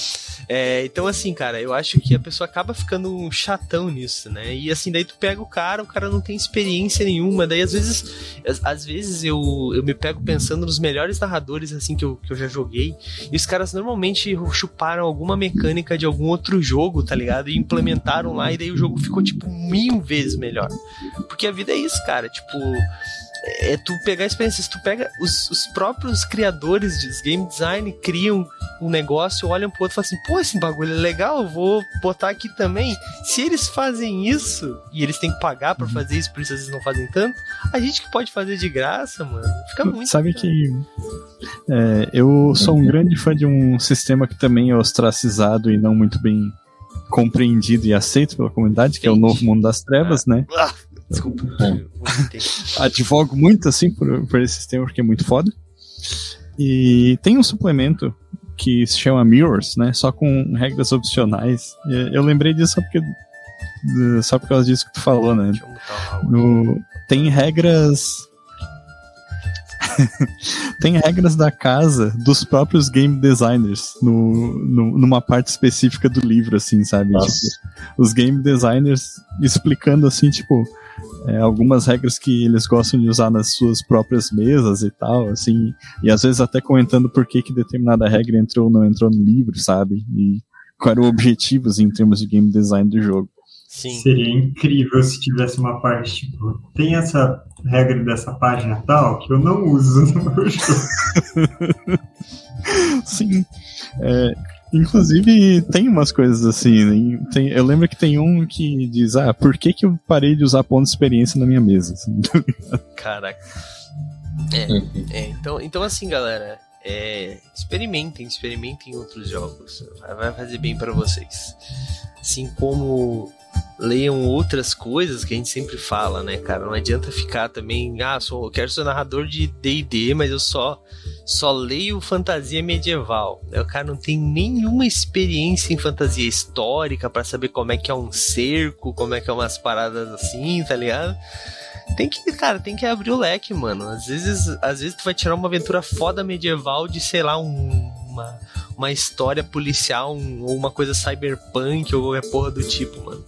É, então, assim, cara, eu acho que a pessoa acaba ficando um chatão nisso, né? E assim, daí tu pega o cara, o cara não tem experiência nenhuma. Daí, às vezes, às vezes eu, eu me pego pensando nos melhores narradores, assim, que eu, que eu já joguei. E os caras normalmente chuparam alguma mecânica de algum outro jogo, tá ligado? E implementaram lá, e daí o jogo ficou, tipo, mil vezes melhor. Porque a vida é isso, cara. Tipo é tu pegar a experiência. Se tu pega os, os próprios criadores de game design, criam um negócio, olham pro outro e falam assim: pô, esse bagulho é legal, vou botar aqui também. Se eles fazem isso e eles têm que pagar para uhum. fazer isso, por isso eles não fazem tanto, a gente que pode fazer de graça, mano, fica muito. Sabe que é, eu sou um grande fã de um sistema que também é ostracizado e não muito bem compreendido e aceito pela comunidade, que é o Novo Mundo das Trevas, ah. né? Ah, Desculpa. *laughs* Advogo muito assim por, por esse sistema porque é muito foda. E tem um suplemento que se chama Mirrors, né? Só com regras opcionais. Eu lembrei disso só porque só por causa disso que tu falou, né? No, tem regras *laughs* tem regras da casa dos próprios game designers no, no, numa parte específica do livro, assim, sabe? Tipo, os game designers explicando assim, tipo, é, algumas regras que eles gostam de usar nas suas próprias mesas e tal, assim, e às vezes até comentando por que, que determinada regra entrou ou não entrou no livro, sabe? E quais eram objetivos em termos de game design do jogo. Sim. Seria incrível se tivesse uma parte, tipo, tem essa regra dessa página tal que eu não uso no meu jogo. *laughs* Sim. É, Inclusive, tem umas coisas assim. Né? Tem, eu lembro que tem um que diz: Ah, por que, que eu parei de usar ponto de experiência na minha mesa? Assim, *laughs* Caraca. É, é, então, então, assim, galera, é, experimentem, experimentem outros jogos. Vai fazer bem para vocês. Assim como leiam outras coisas que a gente sempre fala, né, cara? Não adianta ficar também, ah, sou, eu quero ser narrador de D&D, mas eu só só leio fantasia medieval. O cara não tem nenhuma experiência em fantasia histórica para saber como é que é um cerco, como é que é umas paradas assim, tá ligado? Tem que, cara, tem que abrir o leque, mano. Às vezes, às vezes tu vai tirar uma aventura foda medieval de, sei lá, um, uma, uma história policial um, ou uma coisa cyberpunk ou qualquer porra do tipo, mano.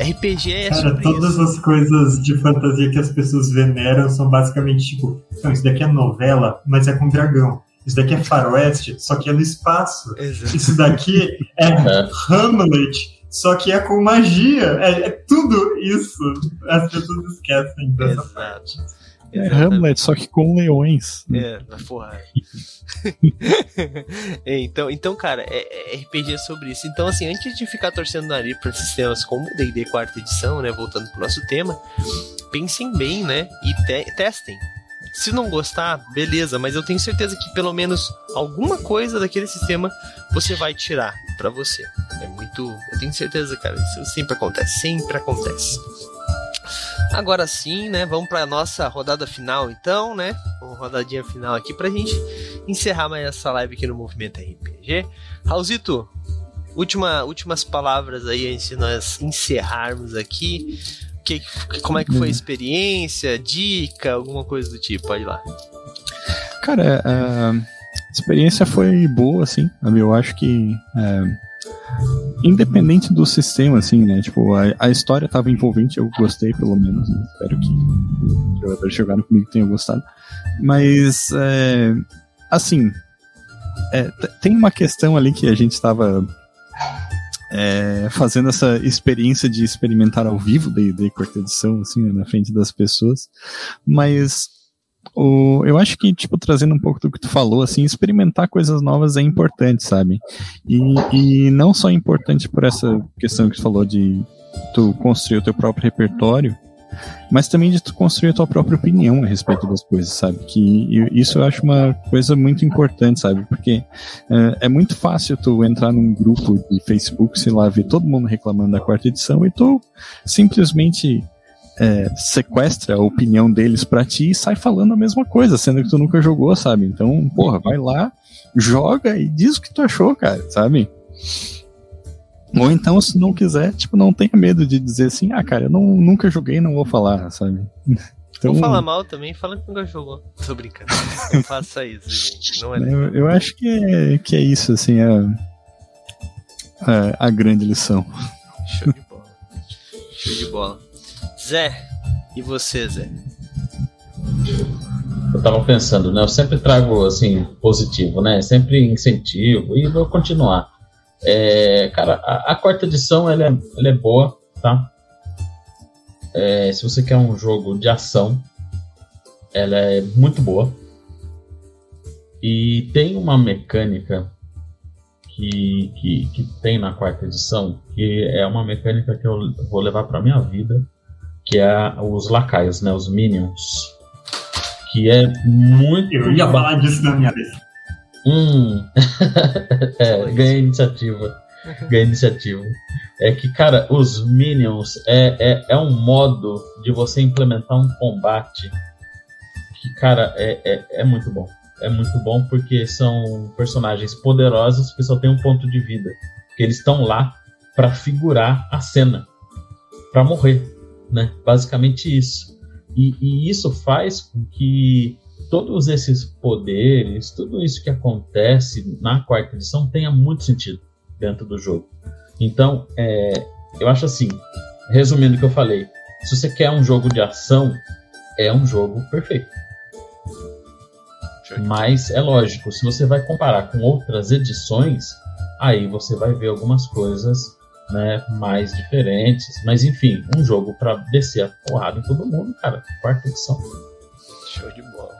RPG é Cara, todas isso. as coisas de fantasia que as pessoas veneram são basicamente tipo, não, isso daqui é novela, mas é com dragão. Isso daqui é faroeste, só que é no espaço. Exato. Isso daqui é, *laughs* é Hamlet, só que é com magia. É, é tudo isso. As pessoas esquecem dessa Exato. parte. É Hamlet, só que com leões. É, na porra. *laughs* é, então, então, cara, é, é, RPG sobre isso. Então, assim, antes de ficar torcendo o nariz para sistemas como o D&D quarta edição, né, voltando pro nosso tema, pensem bem, né, e te testem. Se não gostar, beleza, mas eu tenho certeza que pelo menos alguma coisa daquele sistema você vai tirar para você. É muito, eu tenho certeza, cara, isso sempre acontece, sempre acontece. Agora sim, né? Vamos para nossa rodada final, então, né? Uma rodadinha final aqui pra gente encerrar mais essa live aqui no Movimento RPG. Raulzito, última, últimas palavras aí antes de nós encerrarmos aqui. Que, como é que foi a experiência? Dica, alguma coisa do tipo? Pode ir lá. Cara, a experiência foi boa, assim. Eu acho que. É independente do sistema, assim, né? Tipo, a, a história tava envolvente, eu gostei, pelo menos. Né? Espero que os jogadores jogaram comigo tenham gostado. Mas, é, assim, é, tem uma questão ali que a gente estava é, fazendo essa experiência de experimentar ao vivo D&D quarta edição, assim, né, na frente das pessoas, mas o, eu acho que, tipo, trazendo um pouco do que tu falou, assim, experimentar coisas novas é importante, sabe? E, e não só é importante por essa questão que tu falou de tu construir o teu próprio repertório, mas também de tu construir a tua própria opinião a respeito das coisas, sabe? Que isso eu acho uma coisa muito importante, sabe? Porque é, é muito fácil tu entrar num grupo de Facebook, sei lá, ver todo mundo reclamando da quarta edição e tu simplesmente é, sequestra a opinião deles para ti e sai falando a mesma coisa, sendo que tu nunca jogou, sabe? Então, porra, vai lá, joga e diz o que tu achou, cara, sabe? Ou então, se não quiser, tipo, não tenha medo de dizer assim, ah, cara, eu não, nunca joguei, não vou falar, sabe? *laughs* Então, Vou falar mal também, fala que nunca jogou. Tô brincando. *laughs* Não faça isso, gente. Não é eu, eu, acho que é, que é isso, assim, a, a, a grande lição. Show de bola. Show de bola. Zé, e você, Zé? Eu tava pensando, né? Eu sempre trago, assim, positivo, né? Sempre incentivo e vou continuar. É, cara, a, a, quarta edição, ela é, ela é boa, tá? É, se você quer um jogo de ação, ela é muito boa. E tem uma mecânica que, que, que tem na quarta edição, que é uma mecânica que eu vou levar para minha vida, que é os lacaios, né, os minions, que é muito. Eu ia falar disso na minha vez. Hum, *laughs* é, ganha iniciativa, ganha iniciativa. É que, cara, os minions é, é, é um modo de você implementar um combate que, cara, é, é, é muito bom. É muito bom porque são personagens poderosos que só tem um ponto de vida. Que eles estão lá para figurar a cena, para morrer né? Basicamente isso. E, e, isso faz com que todos esses poderes, tudo isso que acontece na quarta edição tenha muito sentido dentro do jogo. Então, é, eu acho assim, resumindo o que eu falei, se você quer um jogo de ação, é um jogo perfeito. Mas é lógico, se você vai comparar com outras edições, aí você vai ver algumas coisas né, mais diferentes. Mas enfim, um jogo para descer a porrada em todo mundo, cara. Quarta edição. Show de bola.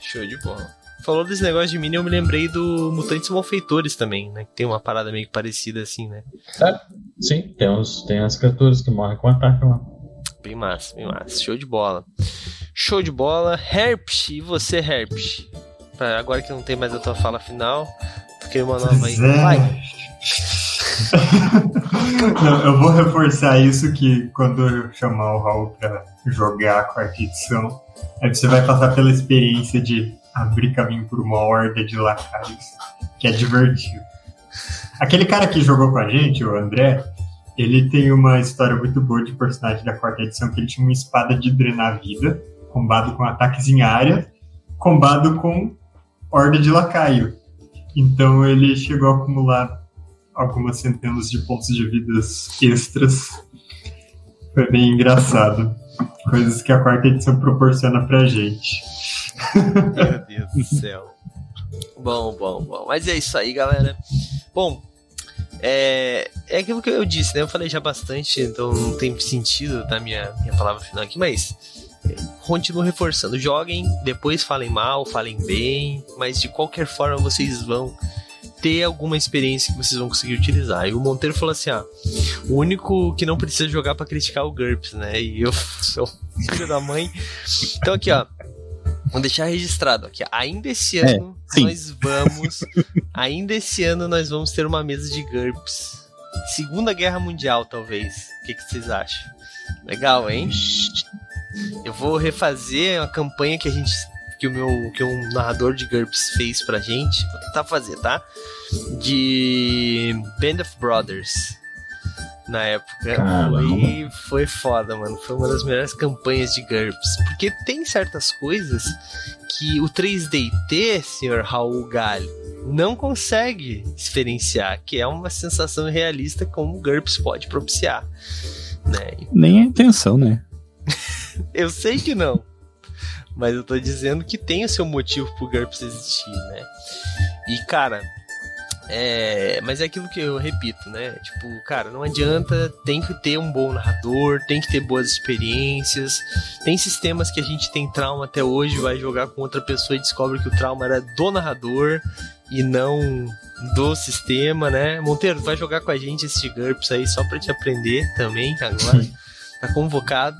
Show de bola. Falou desse negócio de mini, eu me lembrei do Mutantes Malfeitores também, né? Que tem uma parada meio parecida assim, né? É, sim, tem, uns, tem as criaturas que morrem com ataque lá. Bem massa, bem massa. Show de bola. Show de bola. Herpes, e você, Herpes? Agora que não tem mais a tua fala final, porque uma nova aí. É. Vai! *laughs* Não, eu vou reforçar isso que quando eu chamar o Raul para jogar a quarta edição, aí você vai passar pela experiência de abrir caminho por uma horda de lacaios, que é divertido. Aquele cara que jogou com a gente, o André, ele tem uma história muito boa de personagem da quarta edição, que ele tinha uma espada de drenar vida, combado com ataques em área, combado com horda de lacaio. Então ele chegou a acumular algumas centenas de pontos de vidas extras. Foi bem engraçado. Coisas que a quarta edição proporciona pra gente. Meu *laughs* Deus do céu. Bom, bom, bom. Mas é isso aí, galera. Bom, é, é aquilo que eu disse, né? Eu falei já bastante, então não tem sentido dar minha, minha palavra final aqui, mas é, continuo reforçando. Joguem, depois falem mal, falem bem, mas de qualquer forma vocês vão ter alguma experiência que vocês vão conseguir utilizar. E o Monteiro falou assim: ah, o único que não precisa jogar para criticar o GURPS, né? E eu *laughs* sou filho da mãe. Então aqui, ó. Vamos deixar registrado aqui. Ainda esse é, ano é, nós vamos. ainda esse ano nós vamos ter uma mesa de GURPS. Segunda Guerra Mundial, talvez. O que, que vocês acham? Legal, hein? Eu vou refazer a campanha que a gente que o meu que um narrador de GURPS fez pra gente. Vou tentar fazer, tá? De Band of Brothers. Na época. Foi, foi foda, mano. Foi uma das melhores campanhas de GURPS. Porque tem certas coisas que o 3DT, senhor Raul Galho, não consegue experienciar, que é uma sensação realista como o GURPS pode propiciar. Né? Nem a intenção, né? *laughs* eu sei que não. Mas eu tô dizendo que tem o seu motivo pro GURPS existir, né? E, cara, É, mas é aquilo que eu repito, né? Tipo, cara, não adianta, tem que ter um bom narrador, tem que ter boas experiências. Tem sistemas que a gente tem trauma até hoje, vai jogar com outra pessoa e descobre que o trauma era do narrador e não do sistema, né? Monteiro, vai jogar com a gente esse GURPS aí só pra te aprender também agora. *laughs* tá convocado.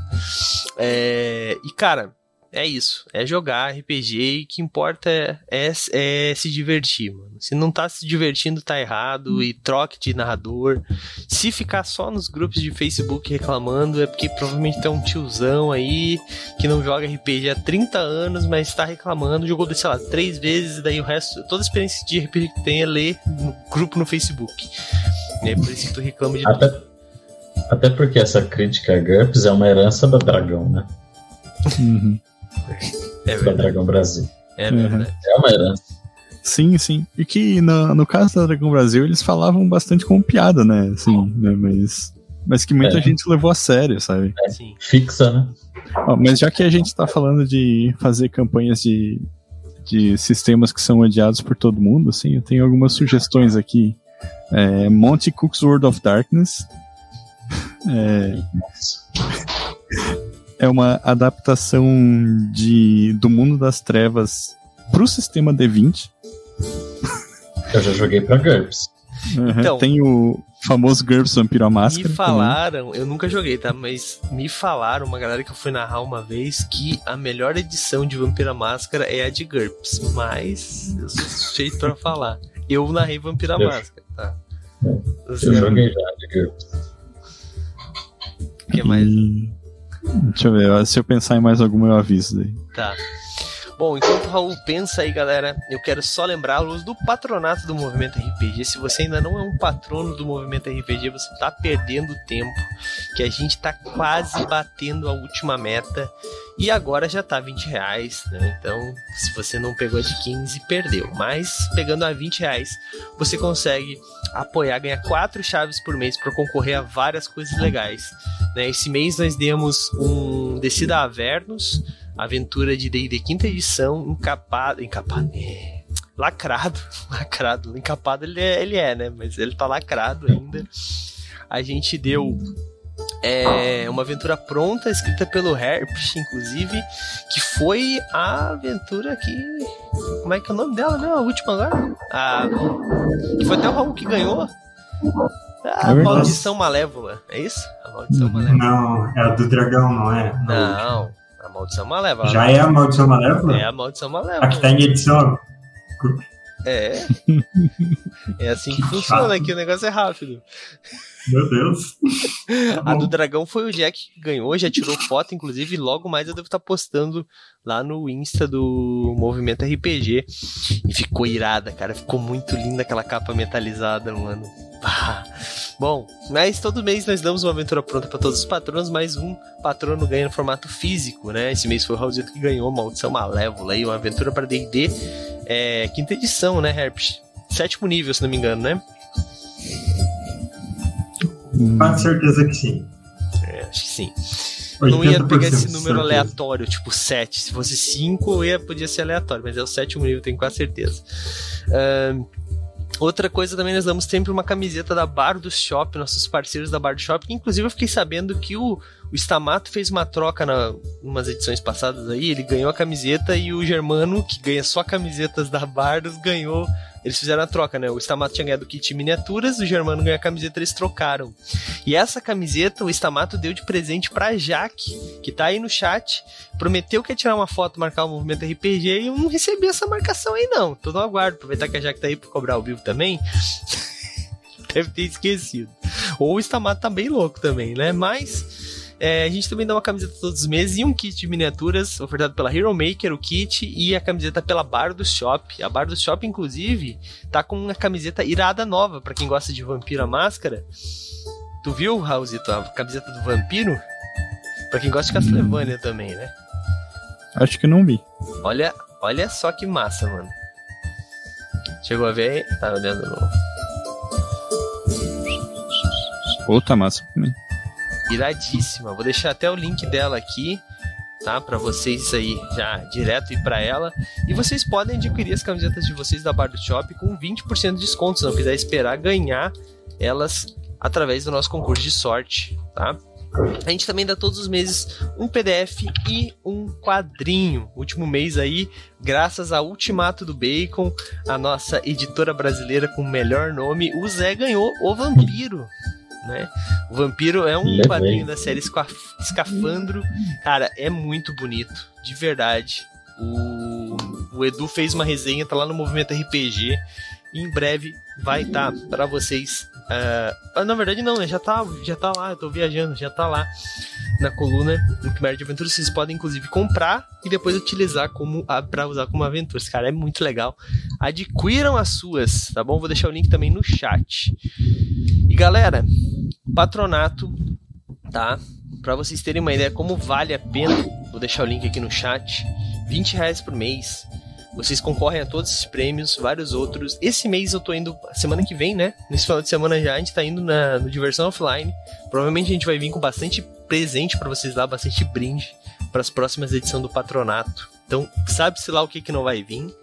É, e cara, é isso. É jogar RPG e o que importa é, é, é, se divertir, mano. Se não tá se divertindo, tá errado. E troque de narrador. Se ficar só nos grupos de Facebook reclamando, é porque provavelmente tem um tiozão aí que não joga RPG há 30 anos, mas tá reclamando. Jogou, sei lá, três vezes, e daí o resto, toda a experiência de RPG que tem é ler no grupo no Facebook. É por isso que tu reclama de até, tudo. Até porque essa crítica a GURPS é uma herança da Dragão, né? Uhum. É da Dragão Brasil. É verdade. É uma herança. Sim, sim. E que no, no caso da Dragão Brasil eles falavam bastante como piada, né? Assim, né? Mas, mas que muita é. gente levou a sério, sabe? É, sim. Fixa, né? Ó, mas já que a gente tá falando de fazer campanhas de, de sistemas que são odiados por todo mundo, assim, eu tenho algumas sugestões aqui. É, Monty Cook's World of Darkness. É, *laughs* é uma adaptação de, do mundo das trevas pro sistema D20. Eu já joguei pra GURPS. Uhum, então, tem o famoso GURPS Vampiro à Máscara. Me falaram, também. eu nunca joguei, tá? Mas me falaram, uma galera que eu fui narrar uma vez, que a melhor edição de Vampiro à Máscara é a de GURPS. Mas eu sou suspeito pra falar. Eu narrei Vampiro à Máscara, tá? Eu joguei já de GURPS. O que mais? E... Deixa eu ver, se eu pensar em mais alguma eu aviso daí. Tá. Bom, enquanto o Raul pensa aí, galera, eu quero só lembrá-los do patronato do Movimento RPG. Se você ainda não é um patrono do Movimento RPG, você tá perdendo tempo, que a gente tá quase batendo a última meta e agora já tá 20 reais, né? Então, se você não pegou a de 15, perdeu. Mas pegando a 20 reais, você consegue apoiar, ganhar quatro chaves por mês para concorrer a várias coisas legais. Né? Esse mês nós demos um Descida Avernus aventura de D&D quinta edição, encapado, encapado, é, lacrado, *laughs* lacrado, encapado ele é, ele é, né, mas ele tá lacrado ainda. A gente deu é, uma aventura pronta, escrita pelo Herpes, inclusive, que foi a aventura que. Como é que é o nome dela, né? A última agora? A, que foi até o Raul que ganhou. A é Maldição Malévola, é isso? A Maldição Malévola. Não, é a do dragão, não é? Não, Maldição Malévola. Já é a Maldição Malévola? É a Maldição Malévola. Aqui tá em edição. É. *laughs* É assim que, que funciona chato. aqui, o negócio é rápido. Meu Deus. *laughs* a do dragão foi o Jack que ganhou, já tirou foto, inclusive, logo mais eu devo estar postando lá no Insta do Movimento RPG. E ficou irada, cara. Ficou muito linda aquela capa metalizada, mano. Ah. Bom, mas todo mês nós damos uma aventura pronta para todos os patronos, mais um patrono ganha no formato físico, né? Esse mês foi o Raulzito que ganhou Maldição Malévola aí, uma aventura para D&D, é, quinta edição, né, Herpes? Sétimo nível, se não me engano, né? Com certeza que sim. É, acho que sim. Eu não ia pegar esse número aleatório, tipo 7. Se fosse 5, eu ia, podia ser aleatório, mas é o sétimo nível, tenho quase certeza. Uh, Outra coisa também, nós damos sempre uma camiseta da Bar do Shop, nossos parceiros da Bar do Shop. Inclusive, eu fiquei sabendo que o, o Stamato fez uma troca na umas edições passadas aí. Ele ganhou a camiseta e o Germano, que ganha só camisetas da Bardos, ganhou eles fizeram a troca, né? O Stamato tinha ganhado o kit miniaturas, o Germano ganhou a camiseta, eles trocaram. E essa camiseta o Stamato deu de presente pra Jaque, que tá aí no chat. Prometeu que ia tirar uma foto, marcar o movimento RPG e eu não recebi essa marcação aí, não. Tô no aguardo. Aproveitar que a Jaque tá aí pra cobrar ao vivo também. *laughs* Deve ter esquecido. Ou o Stamato tá bem louco também, né? Mas é, a gente também dá uma camiseta todos os meses e um kit de miniaturas ofertado pela Hero Maker, o kit, e a camiseta pela Bar do Shop. A Bar do Shop, inclusive, tá com uma camiseta irada nova para quem gosta de Vampiro a Máscara. Tu viu, Raulzito, a camiseta do Vampiro? Pra quem gosta de Castlevania também, né? Acho que não vi. Olha, olha só que massa, mano. Chegou a ver aí? Tá olhando no. Outra massa também iradíssima. Vou deixar até o link dela aqui. tá? Para vocês aí já direto ir para ela. E vocês podem adquirir as camisetas de vocês da Bar do Shop com 20% de desconto, se não quiser esperar ganhar elas através do nosso concurso de sorte, tá? A gente também dá todos os meses um PDF e um quadrinho. Último mês aí, graças ao Ultimato do Bacon, a nossa editora brasileira com o melhor nome, o Zé ganhou o Vampiro. Né? O Vampiro é um quadrinho da série Escafandro. Cara, é muito bonito, de verdade. O, o Edu fez uma resenha, tá lá no Movimento RPG. E em breve vai estar tá para vocês Uh, na verdade, não, né? Já tá, já tá lá, eu tô viajando, já tá lá na coluna no Primeiro de Aventuras. Vocês podem, inclusive, comprar e depois utilizar como para usar como aventuras. Cara, é muito legal. Adquiram as suas, tá bom? Vou deixar o link também no chat. E galera, patronato, tá? Para vocês terem uma ideia como vale a pena, vou deixar o link aqui no chat. 20 reais por mês. Vocês concorrem a todos esses prêmios, vários outros. Esse mês eu tô indo, semana que vem, né? Nesse final de semana já, a gente tá indo na, no Diversão Offline. Provavelmente a gente vai vir com bastante presente para vocês lá, bastante brinde para as próximas edições do Patronato. Então, sabe-se lá o que, que não vai vir,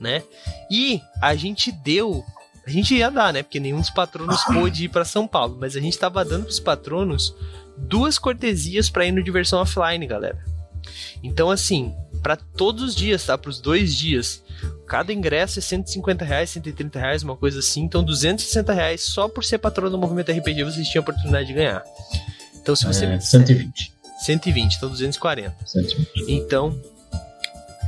né? E a gente deu. A gente ia dar, né? Porque nenhum dos patronos *coughs* pôde ir para São Paulo, mas a gente tava dando pros patronos duas cortesias para ir no Diversão Offline, galera. Então, assim, para todos os dias, tá? Para os dois dias. Cada ingresso é 150 reais, 130 reais, uma coisa assim. Então, 260 reais só por ser patrono do movimento RPG vocês tinham a oportunidade de ganhar. Então, se você. É, 120. 120, então 240. 120. Então,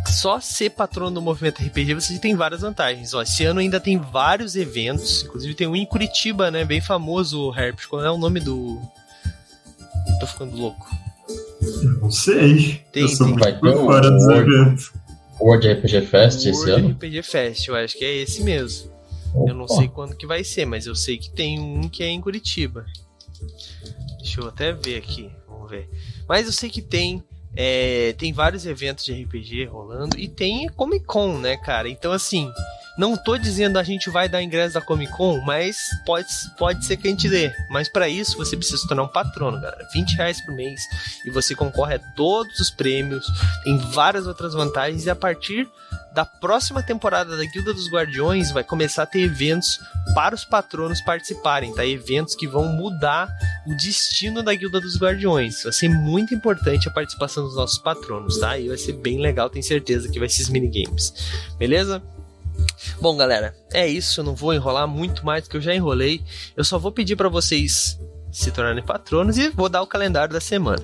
só ser patrono do movimento RPG você tem várias vantagens. Ó, esse ano ainda tem vários eventos, inclusive tem um em Curitiba, né? Bem famoso o Herpes. Qual é o nome do. Tô ficando louco. Não sei. Tem, eu sou tem. Vai ter fora dos eventos. World RPG Fest World esse ano? World RPG Fest, eu acho que é esse mesmo. Opa. Eu não sei quando que vai ser, mas eu sei que tem um que é em Curitiba. Deixa eu até ver aqui, vamos ver. Mas eu sei que tem é, tem vários eventos de RPG rolando e tem Comic Con, né, cara? Então assim, não tô dizendo a gente vai dar ingresso da Comic Con, mas pode, pode ser que a gente dê. Mas para isso você precisa se tornar um patrono, galera. 20 reais por mês e você concorre a todos os prêmios, tem várias outras vantagens e a partir da próxima temporada da Guilda dos Guardiões vai começar a ter eventos para os patronos participarem, tá? Eventos que vão mudar o destino da Guilda dos Guardiões. Vai ser muito importante a participação dos nossos patronos, tá? E vai ser bem legal, tenho certeza que vai ser esses minigames. Beleza? Bom, galera, é isso. Eu não vou enrolar muito mais do que eu já enrolei. Eu só vou pedir para vocês se tornarem patronos e vou dar o calendário da semana.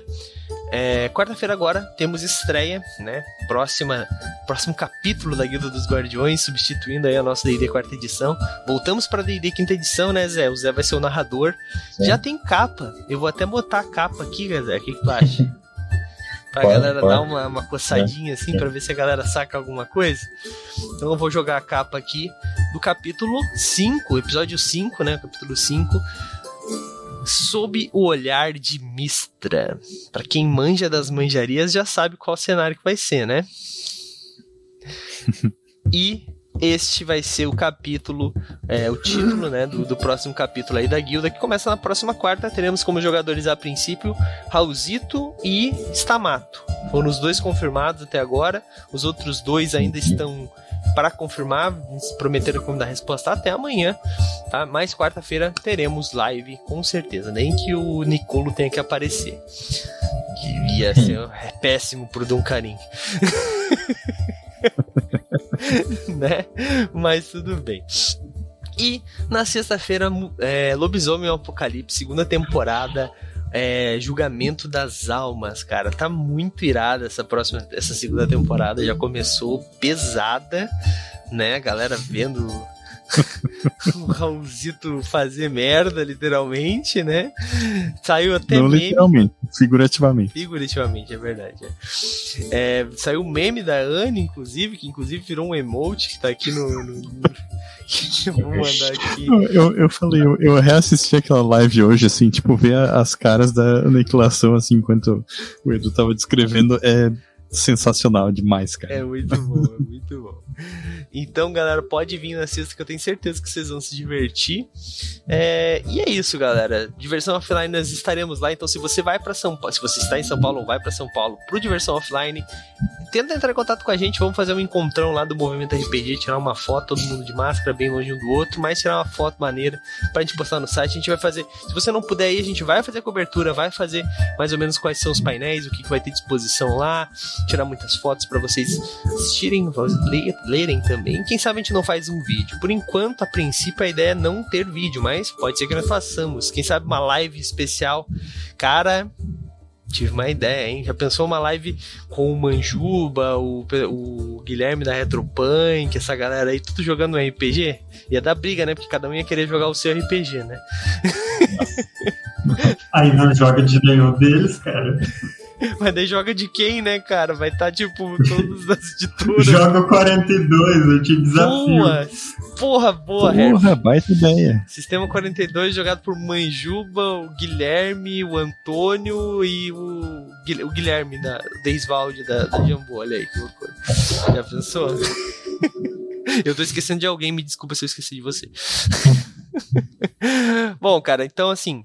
É, Quarta-feira agora temos estreia, né? Próxima, próximo capítulo da Guilda dos Guardiões, substituindo aí a nossa D&D quarta edição. Voltamos para D&D quinta edição, né, Zé? O Zé vai ser o narrador. Sim. Já tem capa. Eu vou até botar a capa aqui, Zé. O que, que tu acha? *laughs* pra pode, galera pode. dar uma, uma coçadinha é, assim, é. pra ver se a galera saca alguma coisa. Então eu vou jogar a capa aqui do capítulo 5, episódio 5, né? Capítulo 5. Sob o olhar de Mistra. Para quem manja das manjarias já sabe qual cenário que vai ser, né? *laughs* e este vai ser o capítulo, é, o título, né, do, do, próximo capítulo aí da guilda, que começa na próxima quarta. Teremos como jogadores a princípio Raulzito e Stamato. Foram os dois confirmados até agora. Os outros dois ainda estão para confirmar, prometeram como dar resposta até amanhã, tá? Mas quarta-feira teremos live, com certeza. Nem que o Nicolo tenha que aparecer. Que ia ser é péssimo pro Duncarim. *laughs* *laughs* né? Mas tudo bem. E na sexta-feira, é, Lobisomem Apocalipse, segunda temporada. É, julgamento das almas, cara. Tá muito irada essa próxima, essa segunda temporada. Já começou pesada, né? Galera vendo *laughs* o Raulzito fazer merda, literalmente, né? Saiu até Não meme. literalmente, figurativamente. Figurativamente, é verdade. É. É, saiu o meme da Anne, inclusive, que inclusive virou um emote que tá aqui no. no... *laughs* eu vou mandar aqui. Eu, eu falei, eu, eu reassisti aquela live hoje, assim, tipo, ver as caras da aniquilação, assim, enquanto o Edu tava descrevendo. É, sensacional demais, cara. É muito bom, é muito bom. Então, galera, pode vir na sexta que eu tenho certeza que vocês vão se divertir. É, e é isso, galera. Diversão Offline, nós estaremos lá. Então, se você vai para São Paulo, se você está em São Paulo ou vai para São Paulo pro Diversão Offline, tenta entrar em contato com a gente. Vamos fazer um encontrão lá do Movimento RPG, tirar uma foto, todo mundo de máscara, bem longe um do outro, mas tirar uma foto maneira pra gente postar no site. A gente vai fazer. Se você não puder ir, a gente vai fazer cobertura, vai fazer mais ou menos quais são os painéis, o que, que vai ter disposição lá, tirar muitas fotos para vocês assistirem, lerem também. Quem sabe a gente não faz um vídeo. Por enquanto, a princípio, a ideia é não ter vídeo, mas pode ser que nós façamos. Quem sabe uma live especial. Cara, tive uma ideia, hein? Já pensou uma live com o Manjuba, o, o Guilherme da Retropunk, essa galera aí, tudo jogando RPG? Ia dar briga, né? Porque cada um ia querer jogar o seu RPG, né? *laughs* aí não joga de nenhum deles, cara. *laughs* Mas daí joga de quem, né, cara? Vai estar, tá, tipo, todas as editoras. joga 42, eu te desafio. Boa, porra, boa, Porra, baita ideia. Sistema 42 jogado por Manjuba, o Guilherme, o Antônio e o, o Guilherme, da Deisvalde da, da Jambô. Olha aí que loucura. Já pensou? *laughs* eu tô esquecendo de alguém, me desculpa se eu esqueci de você. *laughs* Bom, cara, então assim,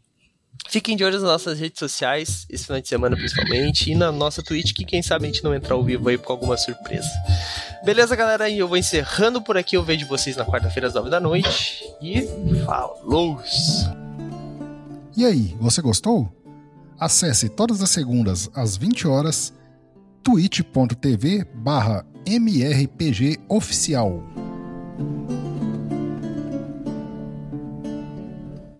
Fiquem de olho nas nossas redes sociais, esse final de semana principalmente, e na nossa Twitch, que quem sabe a gente não entrar ao vivo aí com alguma surpresa. Beleza, galera? E eu vou encerrando por aqui. Eu vejo vocês na quarta-feira às nove da noite. E falou! E aí, você gostou? Acesse todas as segundas às 20 horas twitch.tv barra mrpgoficial.